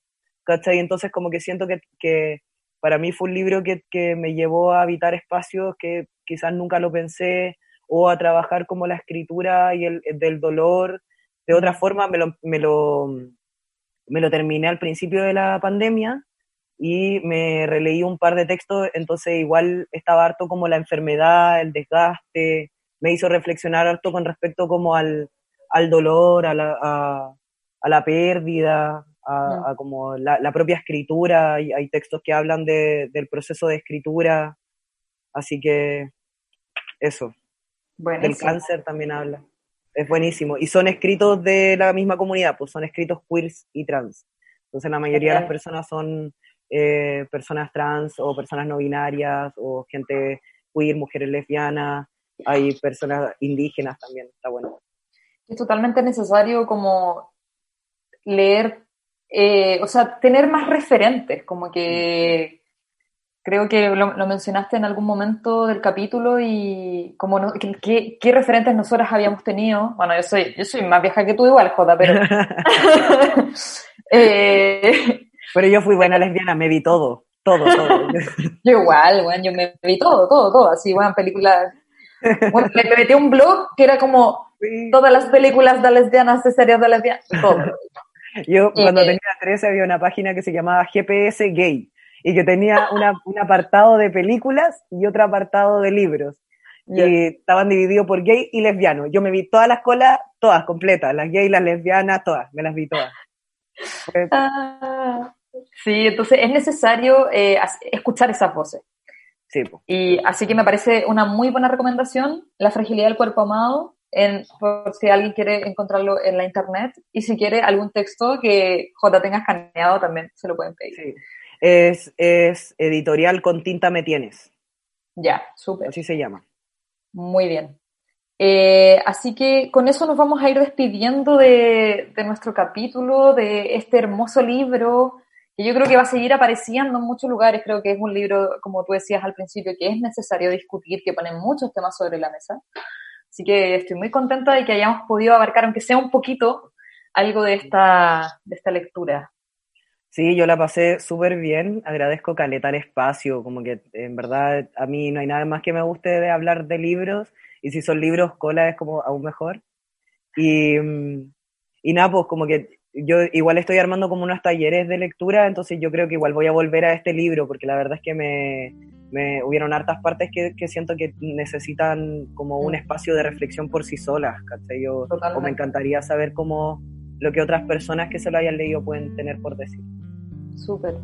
¿cachai? Entonces como que siento que, que para mí fue un libro que, que me llevó a habitar espacios que quizás nunca lo pensé o a trabajar como la escritura y el, el del dolor. De otra forma, me lo, me, lo, terminé al principio de la pandemia y me releí un par de textos, entonces igual estaba harto como la enfermedad, el desgaste, me hizo reflexionar harto con respecto como al, al dolor, a la, a la pérdida, a, a como la, la, propia escritura, hay, hay textos que hablan de, del proceso de escritura, así que eso. Buenísimo. Del cáncer también habla. Es buenísimo. Y son escritos de la misma comunidad, pues son escritos queers y trans. Entonces la mayoría de las personas son eh, personas trans o personas no binarias o gente queer, mujeres lesbianas. Hay personas indígenas también, está bueno. Es totalmente necesario como leer, eh, o sea, tener más referentes, como que creo que lo, lo, mencionaste en algún momento del capítulo y como no, ¿qué, qué, referentes nosotras habíamos tenido. Bueno, yo soy, yo soy más vieja que tú igual, Jota, pero... eh... Pero yo fui buena lesbiana, me vi todo, todo, todo. yo igual, bueno, yo me vi todo, todo, todo, así, bueno, películas... Bueno, me, me metí un blog que era como todas las películas de lesbianas, de series de lesbianas, todo. Yo cuando tenía 13 había una página que se llamaba GPS Gay y que tenía una, un apartado de películas y otro apartado de libros. Yeah. Y estaban divididos por gay y lesbiano. Yo me vi todas las colas, todas completas, las gays, las lesbianas, todas, me las vi todas. Ah, sí, entonces es necesario eh, escuchar esas voces. Sí. Y así que me parece una muy buena recomendación, La fragilidad del cuerpo amado, en, por si alguien quiere encontrarlo en la internet y si quiere algún texto que J tenga escaneado también se lo pueden pedir. Sí. Es, es editorial con tinta me tienes. Ya, súper. Así se llama. Muy bien. Eh, así que con eso nos vamos a ir despidiendo de, de, nuestro capítulo, de este hermoso libro, que yo creo que va a seguir apareciendo en muchos lugares. Creo que es un libro, como tú decías al principio, que es necesario discutir, que pone muchos temas sobre la mesa. Así que estoy muy contenta de que hayamos podido abarcar, aunque sea un poquito, algo de esta, de esta lectura. Sí, yo la pasé súper bien, agradezco caleta el espacio, como que en verdad a mí no hay nada más que me guste de hablar de libros, y si son libros, cola es como aún mejor. Y, y nada, pues como que yo igual estoy armando como unos talleres de lectura, entonces yo creo que igual voy a volver a este libro, porque la verdad es que me, me hubieron hartas partes que, que, siento que necesitan como un espacio de reflexión por sí solas, ¿cachai? Yo, o me encantaría saber cómo lo que otras personas que se lo hayan leído pueden tener por decir. Súper.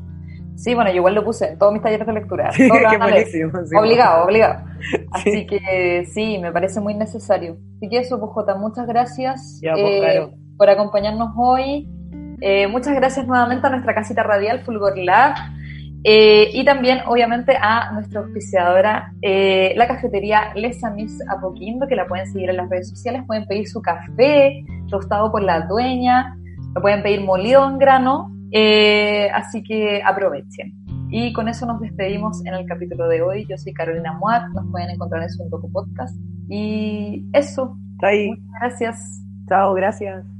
Sí, bueno, yo igual lo puse en todos mis talleres de lectura. Sí, qué buenísimo. Sí, obligado, obligado. Así sí. que sí, me parece muy necesario. Así que eso, pues Jota, muchas gracias ya, pues, eh, claro. por acompañarnos hoy. Eh, muchas gracias nuevamente a nuestra casita radial Fulgor Lab. Eh, y también, obviamente, a nuestra auspiciadora, eh, la cafetería Les Amis Apoquindo, que la pueden seguir en las redes sociales. Pueden pedir su café tostado por la dueña, lo pueden pedir molido en grano, eh, así que aprovechen. Y con eso nos despedimos en el capítulo de hoy. Yo soy Carolina Muat, nos pueden encontrar en su Podcast. Y eso. Ahí. Muchas gracias. Chao, gracias.